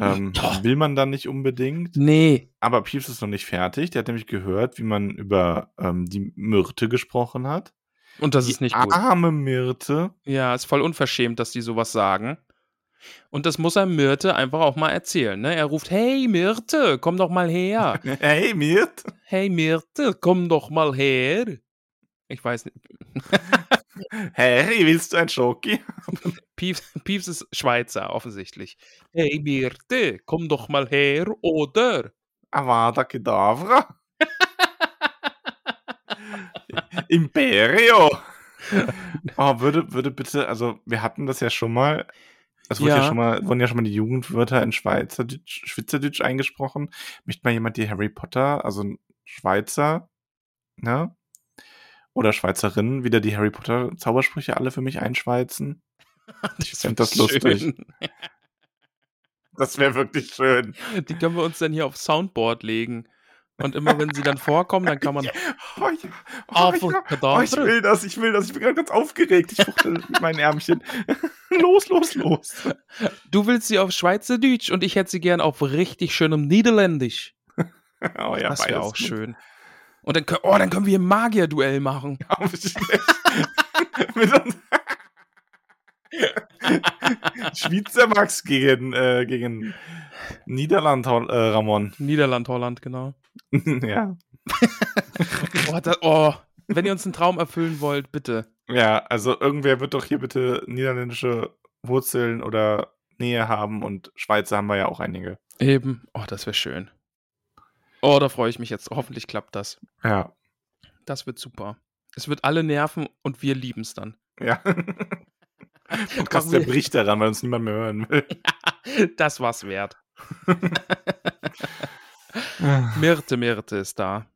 Ähm, Boah. will man dann nicht unbedingt. Nee. Aber Peeves ist noch nicht fertig. Der hat nämlich gehört, wie man über ähm, die Myrte gesprochen hat. Und das die ist nicht gut. arme Myrte. Ja, ist voll unverschämt, dass die sowas sagen. Und das muss er Myrte einfach auch mal erzählen. Ne? Er ruft, hey Myrte, komm doch mal her. Hey, Myrte. hey Myrte, komm doch mal her. Ich weiß nicht. Harry, willst du ein Schoki? Pieps, Pieps ist Schweizer, offensichtlich. Hey Myrte, komm doch mal her, oder? Avada Kedavra. Imperio. Oh, würde, würde bitte, also wir hatten das ja schon mal. Es wurde ja. Ja. schon mal, wurden ja schon mal die Jugendwörter in Schweizerdeutsch, Schweizerdeutsch eingesprochen. Möchte mal jemand die Harry Potter, also ein Schweizer, ne? Oder Schweizerinnen, wieder die Harry Potter Zaubersprüche alle für mich einschweizen? Ich find das lustig. Das wäre wirklich schön. Die können wir uns dann hier auf Soundboard legen. Und immer wenn sie dann vorkommen, dann kann man. Oh, ja. oh, ja. oh, ich will das, ich will das. Ich bin gerade ganz aufgeregt. Ich fuchtel mit meinen Ärmchen. los, los, los. Du willst sie auf Schweizerdeutsch und ich hätte sie gern auf richtig schönem Niederländisch. Oh ja, das wäre auch schön. Und dann, können- oh, dann können wir ein Magier-Duell machen. Schweizer Max gegen, äh, gegen Niederland äh, Ramon. Niederland, Holland, genau. ja. Oh, da, oh, wenn ihr uns einen Traum erfüllen wollt, bitte. ja, also irgendwer wird doch hier bitte niederländische Wurzeln oder Nähe haben und Schweizer haben wir ja auch einige. Eben. Oh, das wäre schön. Oh, da freue ich mich jetzt. Hoffentlich klappt das. Ja. Das wird super. Es wird alle nerven und wir lieben es dann. Ja. Podcast Machen wir- zerbricht daran, weil uns niemand mehr hören will. Das war's wert. Myrte, Myrte ist da.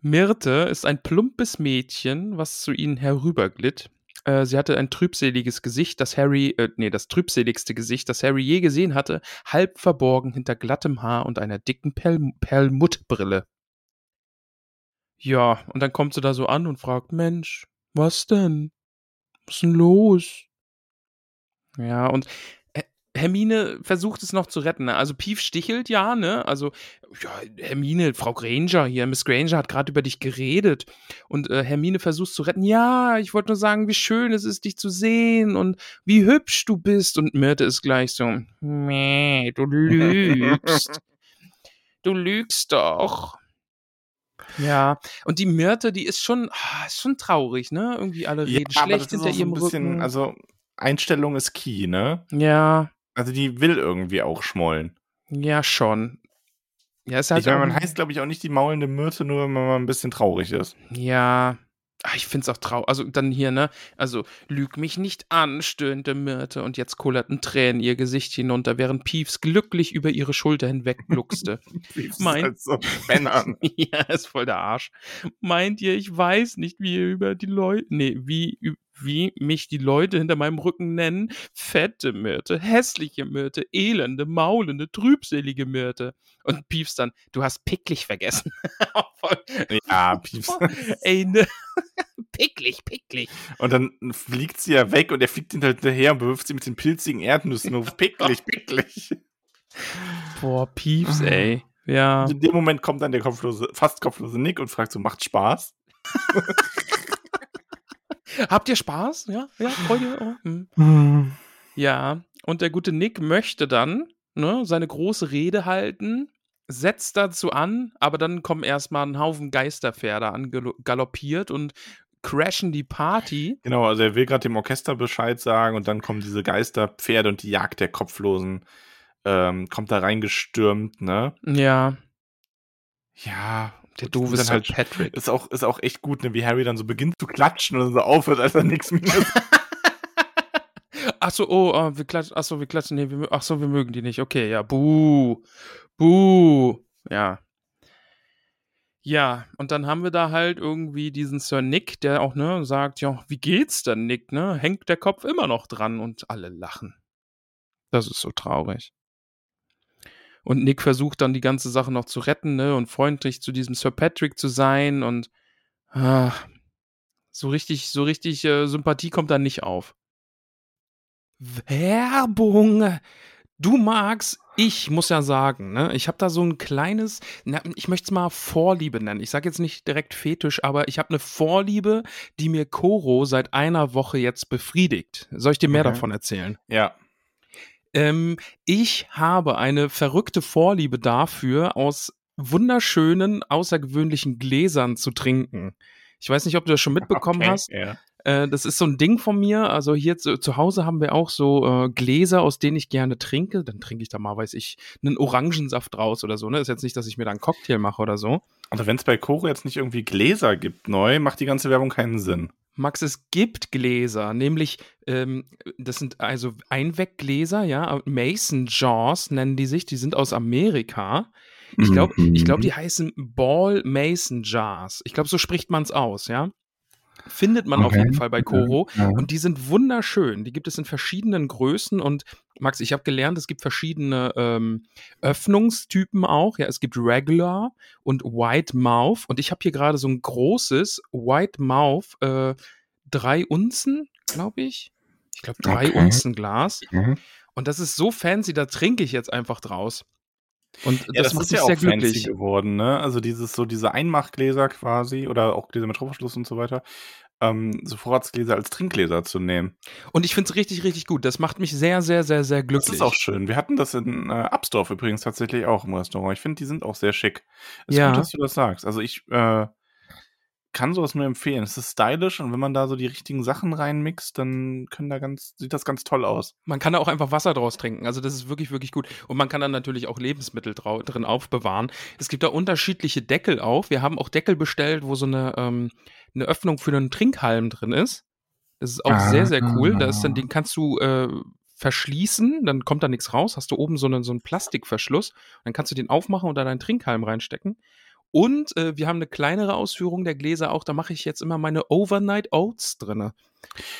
Myrte ist ein plumpes Mädchen, was zu ihnen herüberglitt. Äh, sie hatte ein trübseliges Gesicht, das Harry, äh, nee, das trübseligste Gesicht, das Harry je gesehen hatte, halb verborgen hinter glattem Haar und einer dicken Perl Perlmuttbrille. Ja, und dann kommt sie da so an und fragt, Mensch, was denn? Was ist denn los? Ja, und Hermine versucht es noch zu retten. Ne? Also Pief stichelt ja, ne? Also, ja, Hermine, Frau Granger hier, Miss Granger hat gerade über dich geredet. Und äh, Hermine versucht zu retten. Ja, ich wollte nur sagen, wie schön es ist, dich zu sehen und wie hübsch du bist. Und Myrte ist gleich so, nee, du lügst. du lügst doch. Ja, und die Myrte, die ist schon, ah, ist schon traurig, ne? Irgendwie alle reden ja, schlecht hinter ihrem bisschen, Rücken. Also Einstellung ist key, ne? Ja. Also die will irgendwie auch schmollen. Ja, schon. Ja, ist halt ich meine, man heißt, glaube ich, auch nicht die maulende Myrte, nur wenn man mal ein bisschen traurig ist. Ja, Ach, ich find's auch traurig. Also dann hier, ne? Also, lüg mich nicht an, stöhnte Myrte und jetzt kullerten Tränen ihr Gesicht hinunter, während Piefs glücklich über ihre Schulter hinweg gluckste. Mein... halt so ja, ist voll der Arsch. Meint ihr, ich weiß nicht, wie ihr über die Leute, nee, wie, wie mich die Leute hinter meinem Rücken nennen? Fette Myrte, hässliche Myrte, elende, maulende, trübselige Myrte. Und Piefs dann, du hast picklig vergessen. ja, Piefs. Ey, ne. picklig, picklig. Und dann fliegt sie ja weg und er fliegt hinterher und bewirft sie mit den pilzigen Erdnüssen auf. Picklig, picklig. Boah, Piefs, ey. Ja. Und in dem Moment kommt dann der kopflose, fast kopflose Nick und fragt so, macht Spaß? Habt ihr Spaß? Ja, ja, Freude. Oh, hm. hm. Ja, und der gute Nick möchte dann ne, seine große Rede halten, setzt dazu an, aber dann kommen erstmal ein Haufen Geisterpferde angaloppiert und crashen die Party. Genau, also er will gerade dem Orchester Bescheid sagen und dann kommen diese Geisterpferde und die Jagd der Kopflosen ähm, kommt da reingestürmt, ne? Ja. Ja, der doofe Sir halt, Patrick. Ist auch, ist auch echt gut, ne, wie Harry dann so beginnt zu klatschen und so aufhört, als er nichts mehr ist. Achso, oh, oh, wir klatschen, achso, wir klatschen, nee, wir, achso, wir mögen die nicht. Okay, ja, buh, buh, ja. Ja, und dann haben wir da halt irgendwie diesen Sir Nick, der auch, ne, sagt, ja, wie geht's denn, Nick, ne? Hängt der Kopf immer noch dran und alle lachen. Das ist so traurig. Und Nick versucht dann die ganze Sache noch zu retten, ne, und freundlich zu diesem Sir Patrick zu sein und ah, so richtig, so richtig äh, Sympathie kommt da nicht auf. Werbung! Du magst, ich muss ja sagen, ne, ich habe da so ein kleines, na, ich möchte es mal Vorliebe nennen. Ich sage jetzt nicht direkt Fetisch, aber ich habe eine Vorliebe, die mir Koro seit einer Woche jetzt befriedigt. Soll ich dir mehr okay. davon erzählen? Ja. Ähm, ich habe eine verrückte Vorliebe dafür, aus wunderschönen, außergewöhnlichen Gläsern zu trinken. Ich weiß nicht, ob du das schon mitbekommen okay, hast. Ja. Äh, das ist so ein Ding von mir. Also hier zu, zu Hause haben wir auch so äh, Gläser, aus denen ich gerne trinke. Dann trinke ich da mal, weiß ich, einen Orangensaft draus oder so. Ne? Ist jetzt nicht, dass ich mir da einen Cocktail mache oder so. Also wenn es bei Koro jetzt nicht irgendwie Gläser gibt neu, macht die ganze Werbung keinen Sinn. Max, es gibt Gläser, nämlich, ähm, das sind also Einweggläser, ja, Mason Jaws nennen die sich, die sind aus Amerika. Ich glaube, ich glaube, die mhm. heißen Ball Mason Jars. Ich glaube, so spricht man es aus, ja. Findet man okay. auf jeden Fall bei Koro. Ja. Und die sind wunderschön. Die gibt es in verschiedenen Größen. Und Max, ich habe gelernt, es gibt verschiedene ähm, Öffnungstypen auch. Ja, es gibt Regular und White Mouth. Und ich habe hier gerade so ein großes White Mouth, äh, drei Unzen, glaube ich. Ich glaube, drei okay. Unzen Glas. Mhm. Und das ist so fancy, da trinke ich jetzt einfach draus. Und ja, das, das ist ja auch glücklich. geworden, ne? Also dieses so diese Einmachgläser quasi oder auch Gläser mit Schraubverschluss und so weiter. Ähm, so Vorratsgläser als Trinkgläser zu nehmen. Und ich finde es richtig, richtig gut. Das macht mich sehr, sehr, sehr, sehr glücklich. Das ist auch schön. Wir hatten das in äh, Absdorf übrigens tatsächlich auch im Restaurant. Ich finde, die sind auch sehr schick. Ist ja. gut, dass du das sagst. Also ich äh, kann sowas nur empfehlen. Es ist stylisch und wenn man da so die richtigen Sachen reinmixt, dann können da ganz, sieht das ganz toll aus. Man kann da auch einfach Wasser draus trinken. Also das ist wirklich, wirklich gut. Und man kann dann natürlich auch Lebensmittel drin aufbewahren. Es gibt da unterschiedliche Deckel auch. Wir haben auch Deckel bestellt, wo so eine, ähm, eine Öffnung für einen Trinkhalm drin ist. Das ist auch ah, sehr, sehr cool. Da ist dann, den kannst du äh, verschließen, dann kommt da nichts raus, hast du oben so einen, so einen Plastikverschluss, dann kannst du den aufmachen und da deinen Trinkhalm reinstecken. Und äh, wir haben eine kleinere Ausführung der Gläser auch, da mache ich jetzt immer meine Overnight Oats drinne.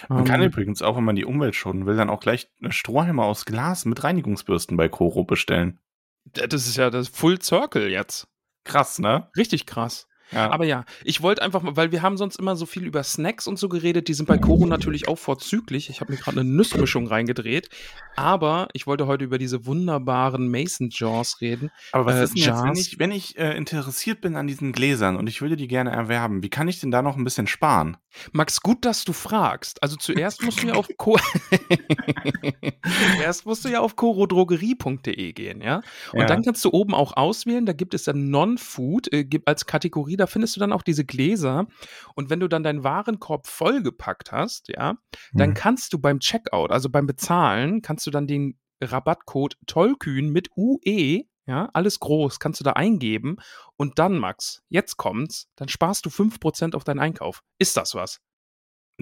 Man kann Ähm, übrigens auch, wenn man die Umwelt schonen will, dann auch gleich Strohhalme aus Glas mit Reinigungsbürsten bei Koro bestellen. das ist ja das Full Circle jetzt. Krass, ne? Richtig krass. Ja. Aber ja, ich wollte einfach mal, weil wir haben sonst immer so viel über Snacks und so geredet, die sind bei Koro natürlich auch vorzüglich. Ich habe mir gerade eine Nussmischung reingedreht, aber ich wollte heute über diese wunderbaren Mason Jaws reden. Aber was äh, ist denn jetzt, wenn Jars. ich, wenn ich äh, interessiert bin an diesen Gläsern und ich würde die gerne erwerben, wie kann ich denn da noch ein bisschen sparen? Max, gut, dass du fragst. Also zuerst musst du ja auf Co Erst musst du ja auf corodrogerie.de gehen, ja? Und Ja. dann kannst du oben auch auswählen, da gibt es dann Non-Food äh, als Kategorie, da findest du dann auch diese Gläser. Und wenn du dann deinen Warenkorb vollgepackt hast, ja, dann Mhm. kannst du beim Checkout, also beim Bezahlen, kannst du dann den Rabattcode Tollkühn mit UE, ja, alles groß, kannst du da eingeben. Und dann, Max, jetzt kommt's, dann sparst du 5% auf deinen Einkauf. Ist das was?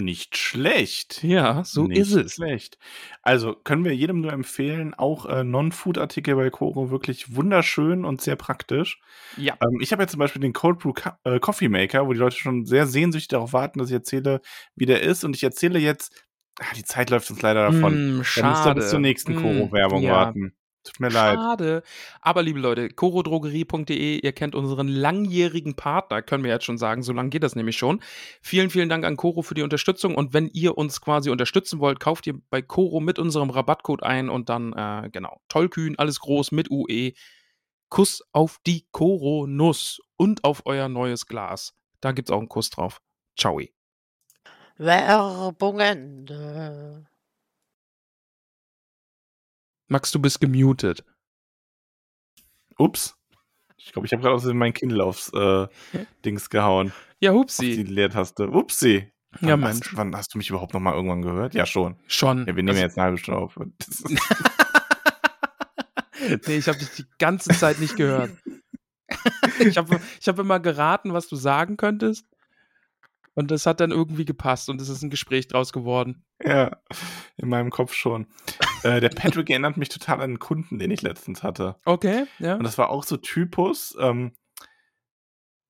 Nicht schlecht. Ja, so Nicht ist es. schlecht. Also können wir jedem nur empfehlen, auch äh, Non-Food-Artikel bei Koro wirklich wunderschön und sehr praktisch. Ja. Ähm, ich habe ja zum Beispiel den Cold Brew Ca- äh, Coffee Maker, wo die Leute schon sehr sehnsüchtig darauf warten, dass ich erzähle, wie der ist. Und ich erzähle jetzt, ah, die Zeit läuft uns leider davon. Mm, müssen schade. bis zur nächsten Mm, Koro-Werbung ja. warten. Tut mir leid. Schade. Aber liebe Leute, corodrogerie.de, ihr kennt unseren langjährigen Partner, können wir jetzt schon sagen, so lange geht das nämlich schon. Vielen, vielen Dank an Coro für die Unterstützung und wenn ihr uns quasi unterstützen wollt, kauft ihr bei Coro mit unserem Rabattcode ein und dann, äh, genau, tollkühn, alles groß mit UE. Kuss auf die Koro-Nuss und auf euer neues Glas. Da gibt's auch einen Kuss drauf. Ciao. Werbung Ende. Max, du bist gemutet. Ups. Ich glaube, ich habe gerade aus mein Kindle aufs äh, Dings gehauen. Ja, Auf die hupsi. Leertaste. Upsi. Ja, Wann Mensch. Hast, wann hast du mich überhaupt noch mal irgendwann gehört? Ja, schon. Schon. Ja, wir nehmen Also- jetzt eine halbe Stunde auf. Nee, ich habe dich die ganze Zeit nicht gehört. ich habe ich hab immer geraten, was du sagen könntest. Und das hat dann irgendwie gepasst und es ist ein Gespräch draus geworden. Ja, in meinem Kopf schon. äh, der Patrick erinnert mich total an einen Kunden, den ich letztens hatte. Okay, ja. Und das war auch so Typus, ähm,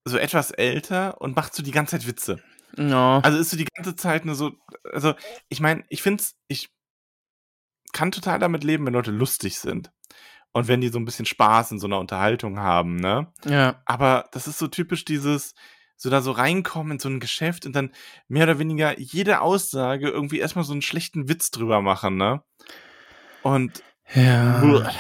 so etwas älter und macht so die ganze Zeit Witze. Ja. Also ist so die ganze Zeit nur so, also ich meine, ich find's, ich kann total damit leben, wenn Leute lustig sind. Und wenn die so ein bisschen Spaß in so einer Unterhaltung haben, ne? ja. Aber das ist so typisch dieses, so da so reinkommen in so ein Geschäft und dann mehr oder weniger jede Aussage irgendwie erstmal so einen schlechten Witz drüber machen, ne? Und, Ja.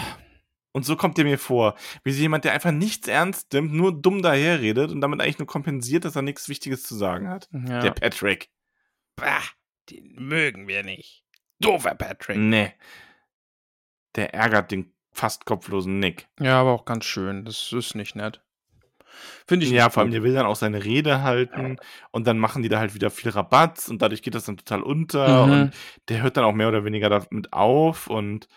und so kommt der mir vor. Wie so jemand, der einfach nichts ernst nimmt, nur dumm daherredet und damit eigentlich nur kompensiert, dass er nichts Wichtiges zu sagen hat. ja. Der Patrick. bah, den mögen wir nicht. Doofer Patrick. Nee. Der ärgert den fast kopflosen Nick. Ja, aber auch ganz schön. Das ist nicht nett. Finde ich Ja, vor allem, der will dann auch seine Rede halten und dann machen die da halt wieder viel Rabatz und dadurch geht das dann total unter Mhm. und der hört dann auch mehr oder weniger damit auf und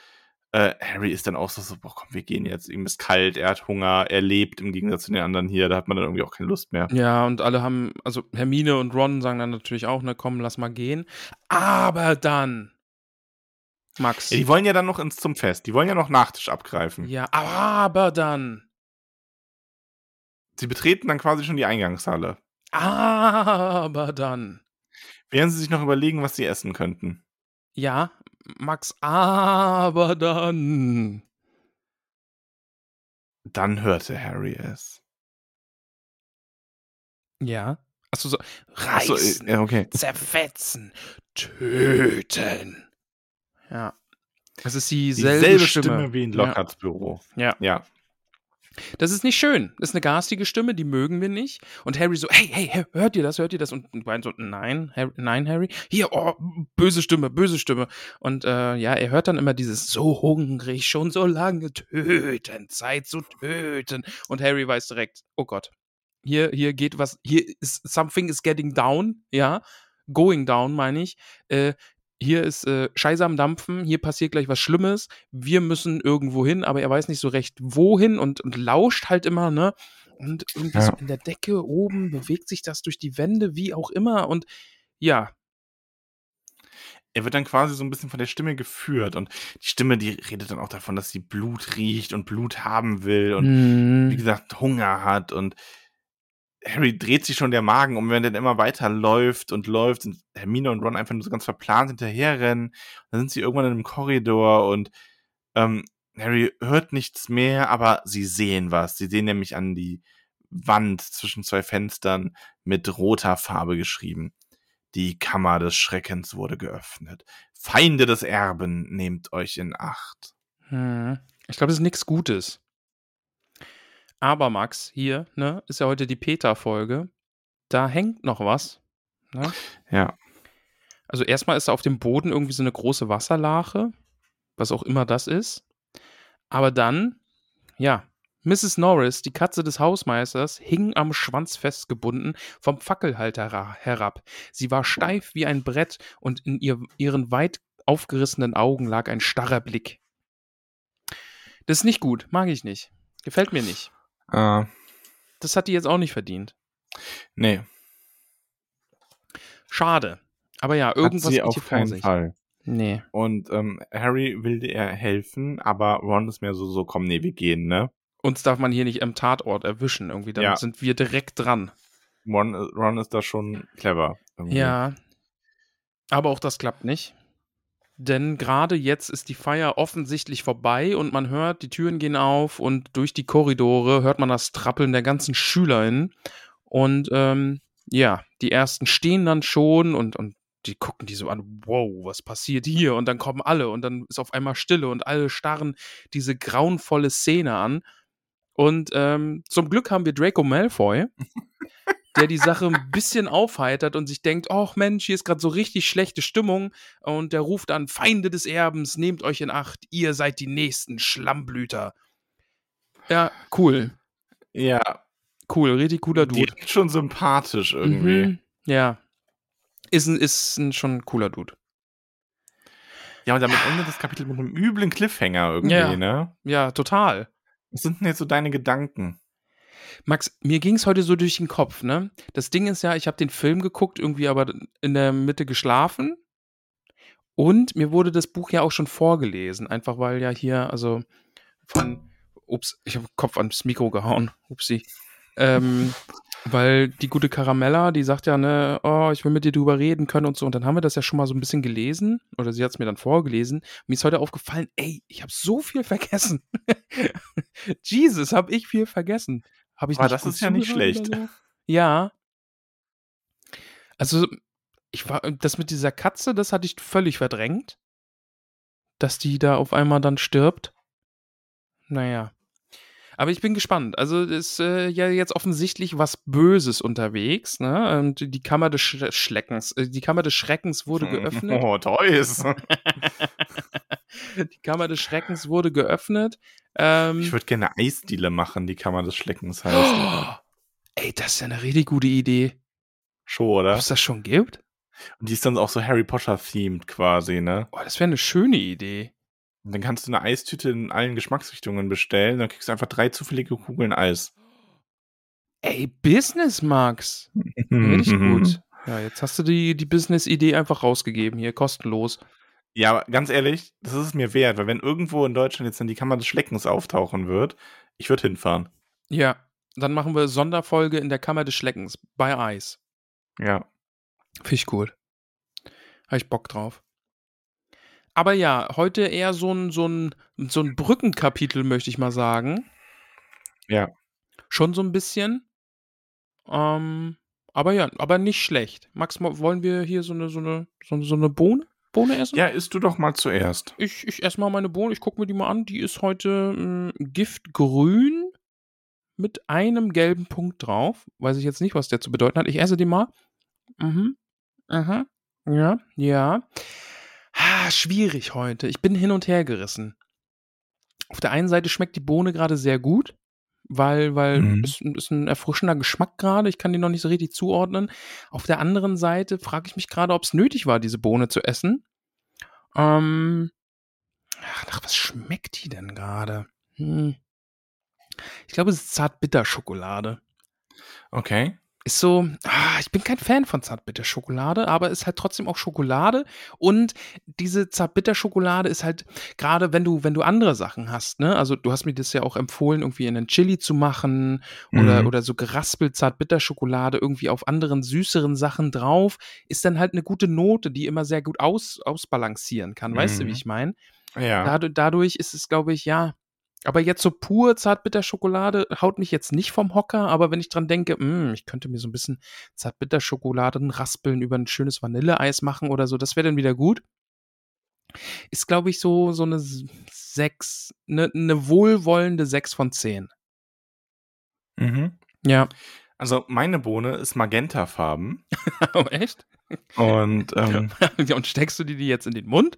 äh, Harry ist dann auch so, so, boah, komm, wir gehen jetzt, ihm ist kalt, er hat Hunger, er lebt im Gegensatz zu den anderen hier, da hat man dann irgendwie auch keine Lust mehr. Ja, und alle haben, also Hermine und Ron sagen dann natürlich auch, ne, komm, lass mal gehen. Aber dann, Max. Ja, die wollen ja dann noch ins zum Fest, die wollen ja noch Nachtisch abgreifen. Ja, aber dann, Sie betreten dann quasi schon die Eingangshalle, aber dann. während sie sich noch überlegen, was sie essen könnten. Ja, Max, aber dann. Dann hörte Harry es. Ja. Achso, so. Achso, Reißen, äh, ja, okay. zerfetzen, töten. Ja. Es ist dieselbe, Dieselbe Stimme. Stimme, wie in Ja. Lockharts Büro. Ja. Ja. Das ist nicht schön. Das ist eine garstige Stimme, die mögen wir nicht. Und Harry so, hey, hey, hört ihr das, hört ihr das? Und Brian so, nein, Harry, nein, Harry. Hier, oh, böse Stimme, böse Stimme. Und äh, ja, er hört dann immer dieses so hungrig, schon so lange töten, Zeit zu töten. Und Harry weiß direkt, oh Gott, hier, hier geht was, hier ist, something is getting down, ja, going down, meine ich. Äh, hier ist äh, Scheiße am Dampfen, hier passiert gleich was Schlimmes, wir müssen irgendwo hin, aber er weiß nicht so recht wohin und, und lauscht halt immer, ne? Und irgendwie Ja. so in der Decke oben bewegt sich das durch die Wände, wie auch immer. Und ja, er wird dann quasi so ein bisschen von der Stimme geführt und die Stimme, die redet dann auch davon, dass sie Blut riecht und Blut haben will und Mhm. wie gesagt Hunger hat und Harry dreht sich schon der Magen um, wenn er dann immer weiter läuft und läuft und Hermine und Ron einfach nur so ganz verplant hinterherrennen. Dann sind sie irgendwann in einem Korridor und ähm, Harry hört nichts mehr, aber sie sehen was. Sie sehen nämlich an die Wand zwischen zwei Fenstern mit roter Farbe geschrieben. Die Kammer des Schreckens wurde geöffnet. Feinde des Erben, nehmt euch in Acht. Hm. Ich glaube, das ist nichts Gutes. Aber Max, hier, ne, ist ja heute die Peter-Folge. Da hängt noch was. Ne? Ja. Also erstmal ist da auf dem Boden irgendwie so eine große Wasserlache, was auch immer das ist. Aber dann, ja, Mrs. Norris, die Katze des Hausmeisters, hing am Schwanz festgebunden vom Fackelhalter ra- herab. Sie war steif wie ein Brett und in ihr, ihren weit aufgerissenen Augen lag ein starrer Blick. Das ist nicht gut, mag ich nicht. Gefällt mir nicht. Äh, Das hat die jetzt auch nicht verdient. nee, Schade. Aber ja, hat irgendwas sie geht auf keinen sich. Fall. Nee. Und ähm, Harry will ihr helfen, aber Ron ist mehr so, so, komm, nee, wir gehen, ne? Uns darf man hier nicht am Tatort erwischen. Irgendwie, dann Ja. sind wir direkt dran. Ron, Ron ist da schon clever. irgendwie. Ja. Aber auch das klappt nicht. Denn gerade jetzt ist die Feier offensichtlich vorbei und man hört, die Türen gehen auf und durch die Korridore hört man das Trappeln der ganzen SchülerInnen. Und ähm, ja, die ersten stehen dann schon und, und die gucken die so an, wow, was passiert hier? Und dann kommen alle und dann ist auf einmal Stille und alle starren diese grauenvolle Szene an. Und ähm, zum Glück haben wir Draco Malfoy, der die Sache ein bisschen aufheitert und sich denkt, ach Mensch, hier ist gerade so richtig schlechte Stimmung. Und der ruft an, Feinde des Erbens, nehmt euch in Acht, ihr seid die nächsten Schlammblüter. Ja, cool. Ja, Cool, richtig cooler Dude. direkt schon sympathisch irgendwie. Mhm. Ja. Ist ein, ist ein schon cooler Dude. Ja, und damit endet das Kapitel mit einem üblen Cliffhanger irgendwie, Ja. ne? Ja, total. Was sind denn jetzt so deine Gedanken? Max, mir ging es heute so durch den Kopf, ne? Das Ding ist ja, ich habe den Film geguckt, irgendwie aber in der Mitte geschlafen. Und mir wurde das Buch ja auch schon vorgelesen, einfach weil ja hier, also von, ups, ich habe Kopf ans Mikro gehauen, upsi. Ähm, weil die gute Caramella, die sagt ja, ne, oh, ich will mit dir drüber reden können und so. Und dann haben wir das ja schon mal so ein bisschen gelesen, oder sie hat es mir dann vorgelesen. Mir ist heute aufgefallen, ey, ich habe so viel vergessen. Jesus, habe ich viel vergessen. Hab ich Aber nicht das ist ja nicht schlecht. so? Ja. Also, ich war, das mit dieser Katze, das hatte ich völlig verdrängt. Dass die da auf einmal dann stirbt. Naja. Aber ich bin gespannt. Also ist äh, ja jetzt offensichtlich was Böses unterwegs, ne? Und die Kammer des Sch Schreckens, äh, die Kammer des Schreckens wurde geöffnet. Oh, toys. die Kammer des Schreckens wurde geöffnet. Ähm, Ich würde gerne Eisdiele machen, die Kammer des Schleckens heißt. oh, ey, das ist ja eine richtig gute Idee. Schon, oder? es das schon gibt? Und die ist dann auch so Harry Potter-themed quasi, ne? Oh, das wäre eine schöne Idee. Und dann kannst du eine Eistüte in allen Geschmacksrichtungen bestellen. Dann kriegst du einfach drei zufällige Kugeln Eis. Ey, Business, Max. Richtig gut. Ja, jetzt hast du die, die Business-Idee einfach rausgegeben hier, kostenlos. Ja, aber ganz ehrlich, das ist es mir wert, weil wenn irgendwo in Deutschland jetzt dann die Kammer des Schleckens auftauchen wird, ich würde hinfahren. Ja, dann machen wir Sonderfolge in der Kammer des Schleckens bei Eis. Ja. Finde ich cool. Habe ich Bock drauf. Aber ja, heute eher so ein, so ein, so ein Brückenkapitel, möchte ich mal sagen. Ja. Schon so ein bisschen. Ähm, aber ja, aber nicht schlecht. Max, wollen wir hier so eine, so eine, so eine, so eine Bohne, Bohne essen? Ja, isst du doch mal zuerst. Ich, ich esse mal meine Bohne, ich gucke mir die mal an. Die ist heute mh, Giftgrün mit einem gelben Punkt drauf. Weiß ich jetzt nicht, was der zu bedeuten hat. Ich esse die mal. Mhm. Aha. Ja, ja. Ah, schwierig heute. Ich bin hin und her gerissen. Auf der einen Seite schmeckt die Bohne gerade sehr gut, weil, weil Mhm. es ist ein erfrischender Geschmack gerade. Ich kann die noch nicht so richtig zuordnen. Auf der anderen Seite frage ich mich gerade, ob es nötig war, diese Bohne zu essen. Ähm, ach, nach was schmeckt die denn gerade? Hm. Ich glaube, es ist Zartbitterschokolade. Okay. Ist so, ah, ich bin kein Fan von Zartbitterschokolade, aber ist halt trotzdem auch Schokolade und diese Zartbitterschokolade ist halt gerade wenn du wenn du andere Sachen hast, ne? Also, du hast mir das ja auch empfohlen, irgendwie in 'nen Chili zu machen oder Mhm. oder so geraspelt Zartbitterschokolade irgendwie auf anderen süßeren Sachen drauf, ist dann halt 'ne gute Note, die immer sehr gut aus ausbalancieren kann. Weißt du, wie Mhm. ich meine? Ja. Dadu dadurch ist es, glaube ich, ja aber jetzt so pur Zartbitterschokolade haut mich jetzt nicht vom Hocker, aber wenn ich dran denke, hm, ich könnte mir so 'n bisschen Zartbitterschokoladenraspeln über 'n schönes Vanilleeis machen oder so, das wäre dann wieder gut. Ist, glaube ich, so so 'ne s 6, 'ne 'ne wohlwollende 6 von 10. Mhm. Ja. Also, meine Bohne ist magentafarben. Oh, echt? Und, ähm und steckst du dir die jetzt in den Mund?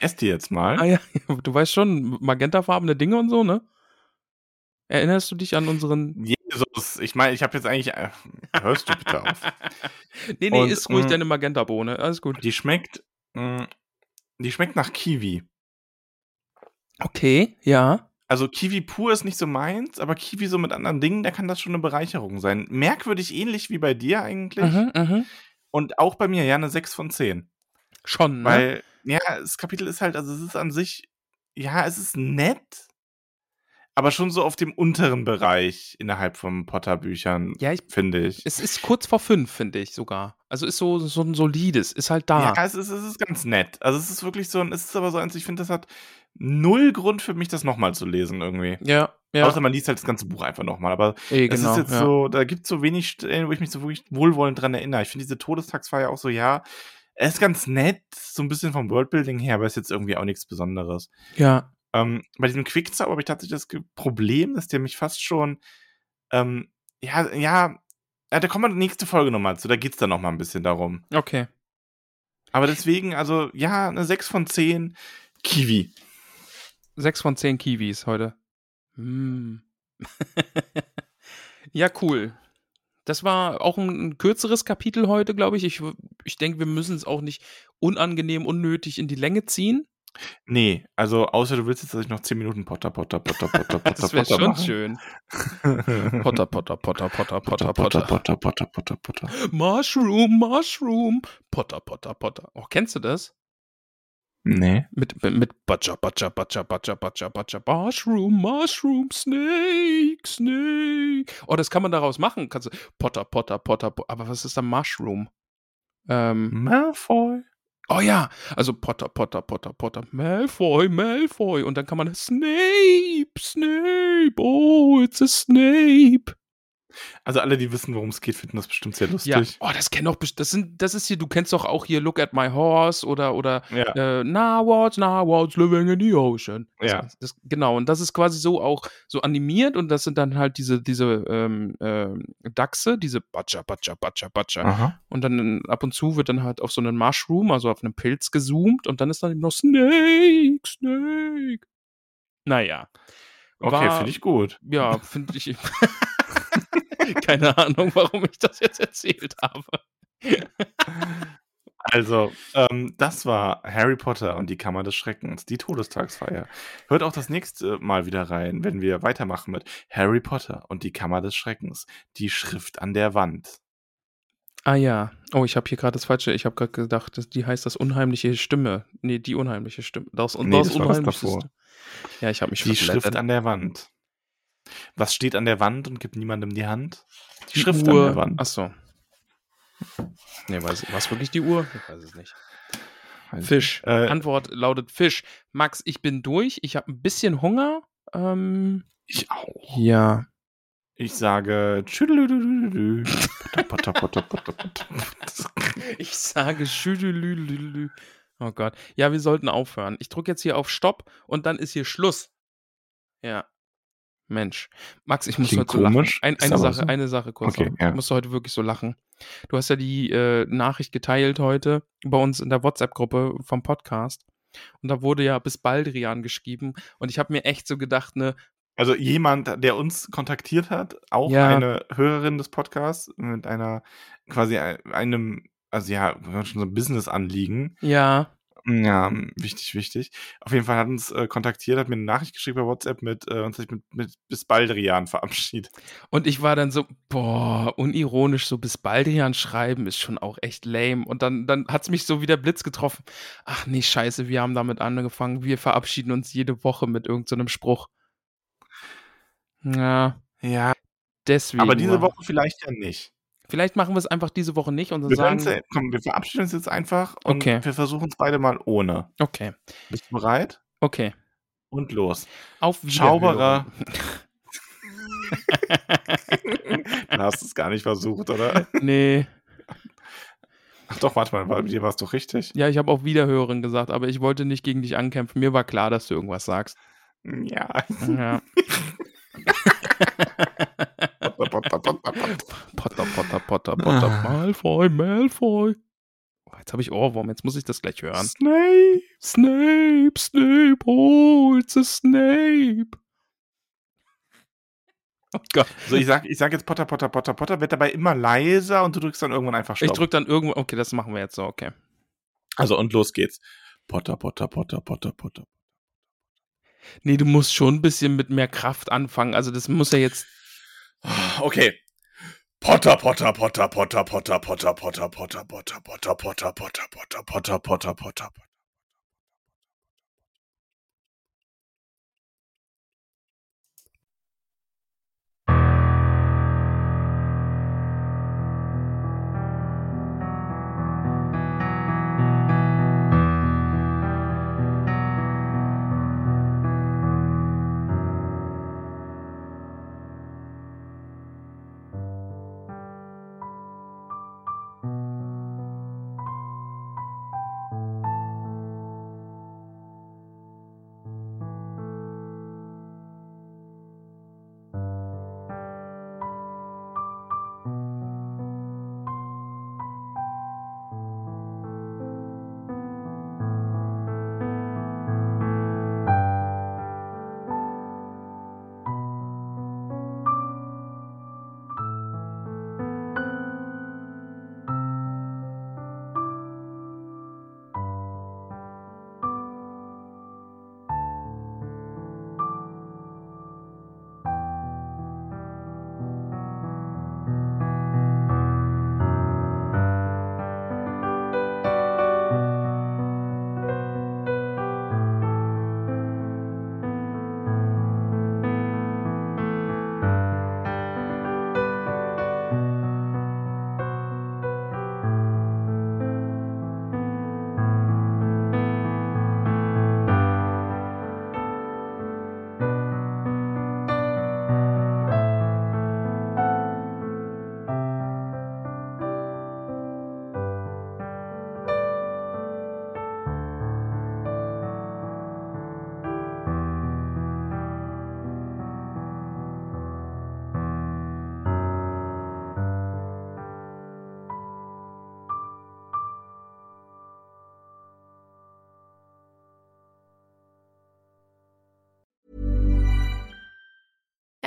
Esse die jetzt mal. Ah ja, du weißt schon, magentafarbene Dinge und so, ne? Erinnerst du dich an unseren Jesus, ich meine, ich habe jetzt eigentlich äh, hörst du bitte auf. Ne, ne, Und, iss ruhig hm deine Magentabohne, alles gut. Die schmeckt hm, die schmeckt nach Kiwi. Okay, ja. Also, Kiwi pur ist nicht so meins, aber Kiwi so mit anderen Dingen, da kann das schon 'ne Bereicherung sein. Merkwürdig ähnlich wie bei dir eigentlich. Mhm, mhm. Und auch bei mir, ja, 'ne 6 von 10. Schon, ne? Weil, ja, das Kapitel ist halt also, es ist an sich ja, es ist nett, aber schon so auf dem unteren Bereich innerhalb von Potter-Büchern, Ja, ich finde ich. Es ist kurz vor 5, finde ich sogar. Also, ist so so 'n solides, ist halt da. Ja, es ist es ist ganz nett. Also, es ist wirklich so 'n es ist aber so eins, ich finde, das hat 0 Grund für mich, das noch mal zu lesen irgendwie. Ja, ja. Außer man liest halt das ganze Buch einfach noch mal. Aber Eh, es genau, ist jetzt ja. so da gibt's so wenig Stellen, wo ich mich so wirklich wohlwollend dran erinnere. Ich finde diese Todestagsfeier auch so, ja, er ist ganz nett, so 'n bisschen vom Worldbuilding her, aber ist jetzt irgendwie auch nix Besonderes. Ja. Ähm, bei diesem Quickzauber habe ich tatsächlich das Problem, dass der mich fast schon, ähm, ja ja, ja, da kommen wir nächste Folge noch mal zu, da geht's dann noch mal 'n bisschen darum. Okay. Aber deswegen, also, ja, 'ne 6 von 10 Kiwi. 6 von 10 Kiwis heute. Hm. Ja, cool. Das war auch 'n 'n kürzeres Kapitel heute, glaube ich. Ich ich denke, wir müssen's auch nicht unangenehm unnötig in die Länge ziehen. Ne, also, außer du willst jetzt, dass ich noch 10 Minuten Potter, Potter, Potter, Potter, Potter, Das wäre Potter schon mache. schön. Potter, Potter, Potter, Potter, Potter, Potter, Potter. Potter, Potter, Potter, Potter. Mushroom, Mushroom. Potter, Potter, Potter. Oh, kennst du das? Ne. Mit mit mit Butcher, Butcher, Butcher, Butcher, Butcher, Butcher, Mushroom, Mushroom, Snake, Snake. Oh, das kann man daraus machen. Kannst du Potter, Potter, Potter, Po aber was ist da Mushroom? Ähm. Malfoy. Oh ja, also Potter, Potter, Potter, Potter, Malfoy, Malfoy und dann kann man Snape, Snape, oh, it's a Snape. Also, alle, die wissen, worum's geht, finden das bestimmt sehr Ja, lustig. oh, das kennen doch das sind das ist hier du kennst doch auch hier Look at my horse oder oder, Ja. äh, Narwhals, Narwhals living in the ocean. Ja. Das das genau, und das ist quasi so auch so animiert und das sind dann halt diese diese, ähm, ähm, Dachse, diese Butcher, Butcher, Butcher, Butcher. Aha. Und dann ab und zu wird dann halt auf so 'nen Mushroom, also auf 'nem Pilz gezoomt und dann ist dann eben noch Snake, Snake. Na ja. Okay, finde ich gut. ja, finde ich keine Ahnung, warum ich das jetzt erzählt habe. Also, ähm, das war Harry Potter und die Kammer des Schreckens, die Todestagsfeier. Hört auch das nächste Mal wieder rein, wenn wir weitermachen mit Harry Potter und die Kammer des Schreckens, die Schrift an der Wand. Ah ja. Oh, ich habe hier grad das Falsche ich habe grad gedacht, das die heißt das unheimliche Stimme. Ne, die unheimliche Stimme. Das und Ne, das das unheimlichste davor. Ja, ich habe mich Die. Schrift an der Wand. Was steht an der Wand und gibt niemandem die Hand? Die, Die Schrift Uhr. an der Wand. Ach so. Ne, weiß war's wirklich die Uhr? Ich weiß es nicht. Fisch. Äh, Antwort lautet Fisch. Max, ich bin durch. Ich habe 'n bisschen Hunger. Ähm, ich auch. ja. Ich sage. Ich sage. Oh Gott. Ja, wir sollten aufhören. Ich drücke jetzt hier auf Stopp und dann ist hier Schluss. Ja. Mensch. Max, ich muss Klingt heute so lachen. komisch, Ein, ist eine Sache, so. eine Sache kurz Okay, ja. Ich musste heute wirklich so lachen. Du hast ja die äh, Nachricht geteilt heute bei uns in der WhatsApp-Gruppe vom Podcast. Und da wurde ja bis Baldrian geschrieben. Und ich habe mir echt so gedacht, ne, Also jemand, der uns kontaktiert hat, auch Ja. eine Hörerin des Podcasts mit einer quasi ein- einem, also ja, schon so ein Business-Anliegen. ja, Ja, wichtig, wichtig. Auf jeden Fall hat uns äh, kontaktiert, hat mir eine Nachricht geschrieben bei WhatsApp mit äh, und sich mit, mit bis Baldrian verabschiedet. Und ich war dann so, boah, unironisch so bis Baldrian schreiben ist schon auch echt lame. Und dann, dann hat es mich so wie der Blitz getroffen. Ach nee, scheiße, wir haben damit angefangen. Wir verabschieden uns jede Woche mit irgendeinem so Spruch. Ja. Ja. Deswegen. Aber diese Woche vielleicht ja nicht. Vielleicht machen wir es einfach diese Woche nicht und dann Wir, sagen. komm, wir verabschieden uns jetzt einfach und Okay. wir versuchen es beide mal ohne. Okay, Bist du bereit? okay. Und los. Auf Schauberer. Du hast es gar nicht versucht, oder? nee. Ach doch, warte mal, bei dir war es doch richtig. Ja, ich habe auch Wiederhören gesagt, aber ich wollte nicht gegen dich ankämpfen. Mir war klar, dass du irgendwas sagst. Ja. Ja. Potter, Potter, Potter, Potter. Ah. Malfoy, Malfoy. Oh, jetzt habe ich Ohrwurm, jetzt muss ich das gleich hören. Snape. Snape, Snape, oh, it's a Snape. Oh Gott. So, ich sag, ich sag jetzt Potter, Potter, Potter, Potter, wird dabei immer leiser und du drückst dann irgendwann einfach Ich Stopp. drück dann irgendwo, okay, das machen wir jetzt so, okay. also, und los geht's. Potter, Potter, Potter, Potter, Potter. Nee, du musst schon ein bisschen mit mehr Kraft anfangen. Also das muss ja jetzt. Okay. Potter, Potter, Potter, Potter, Potter, Potter, Potter, Potter, Potter, Potter, Potter, Potter, Potter, Potter, Potter, Potter.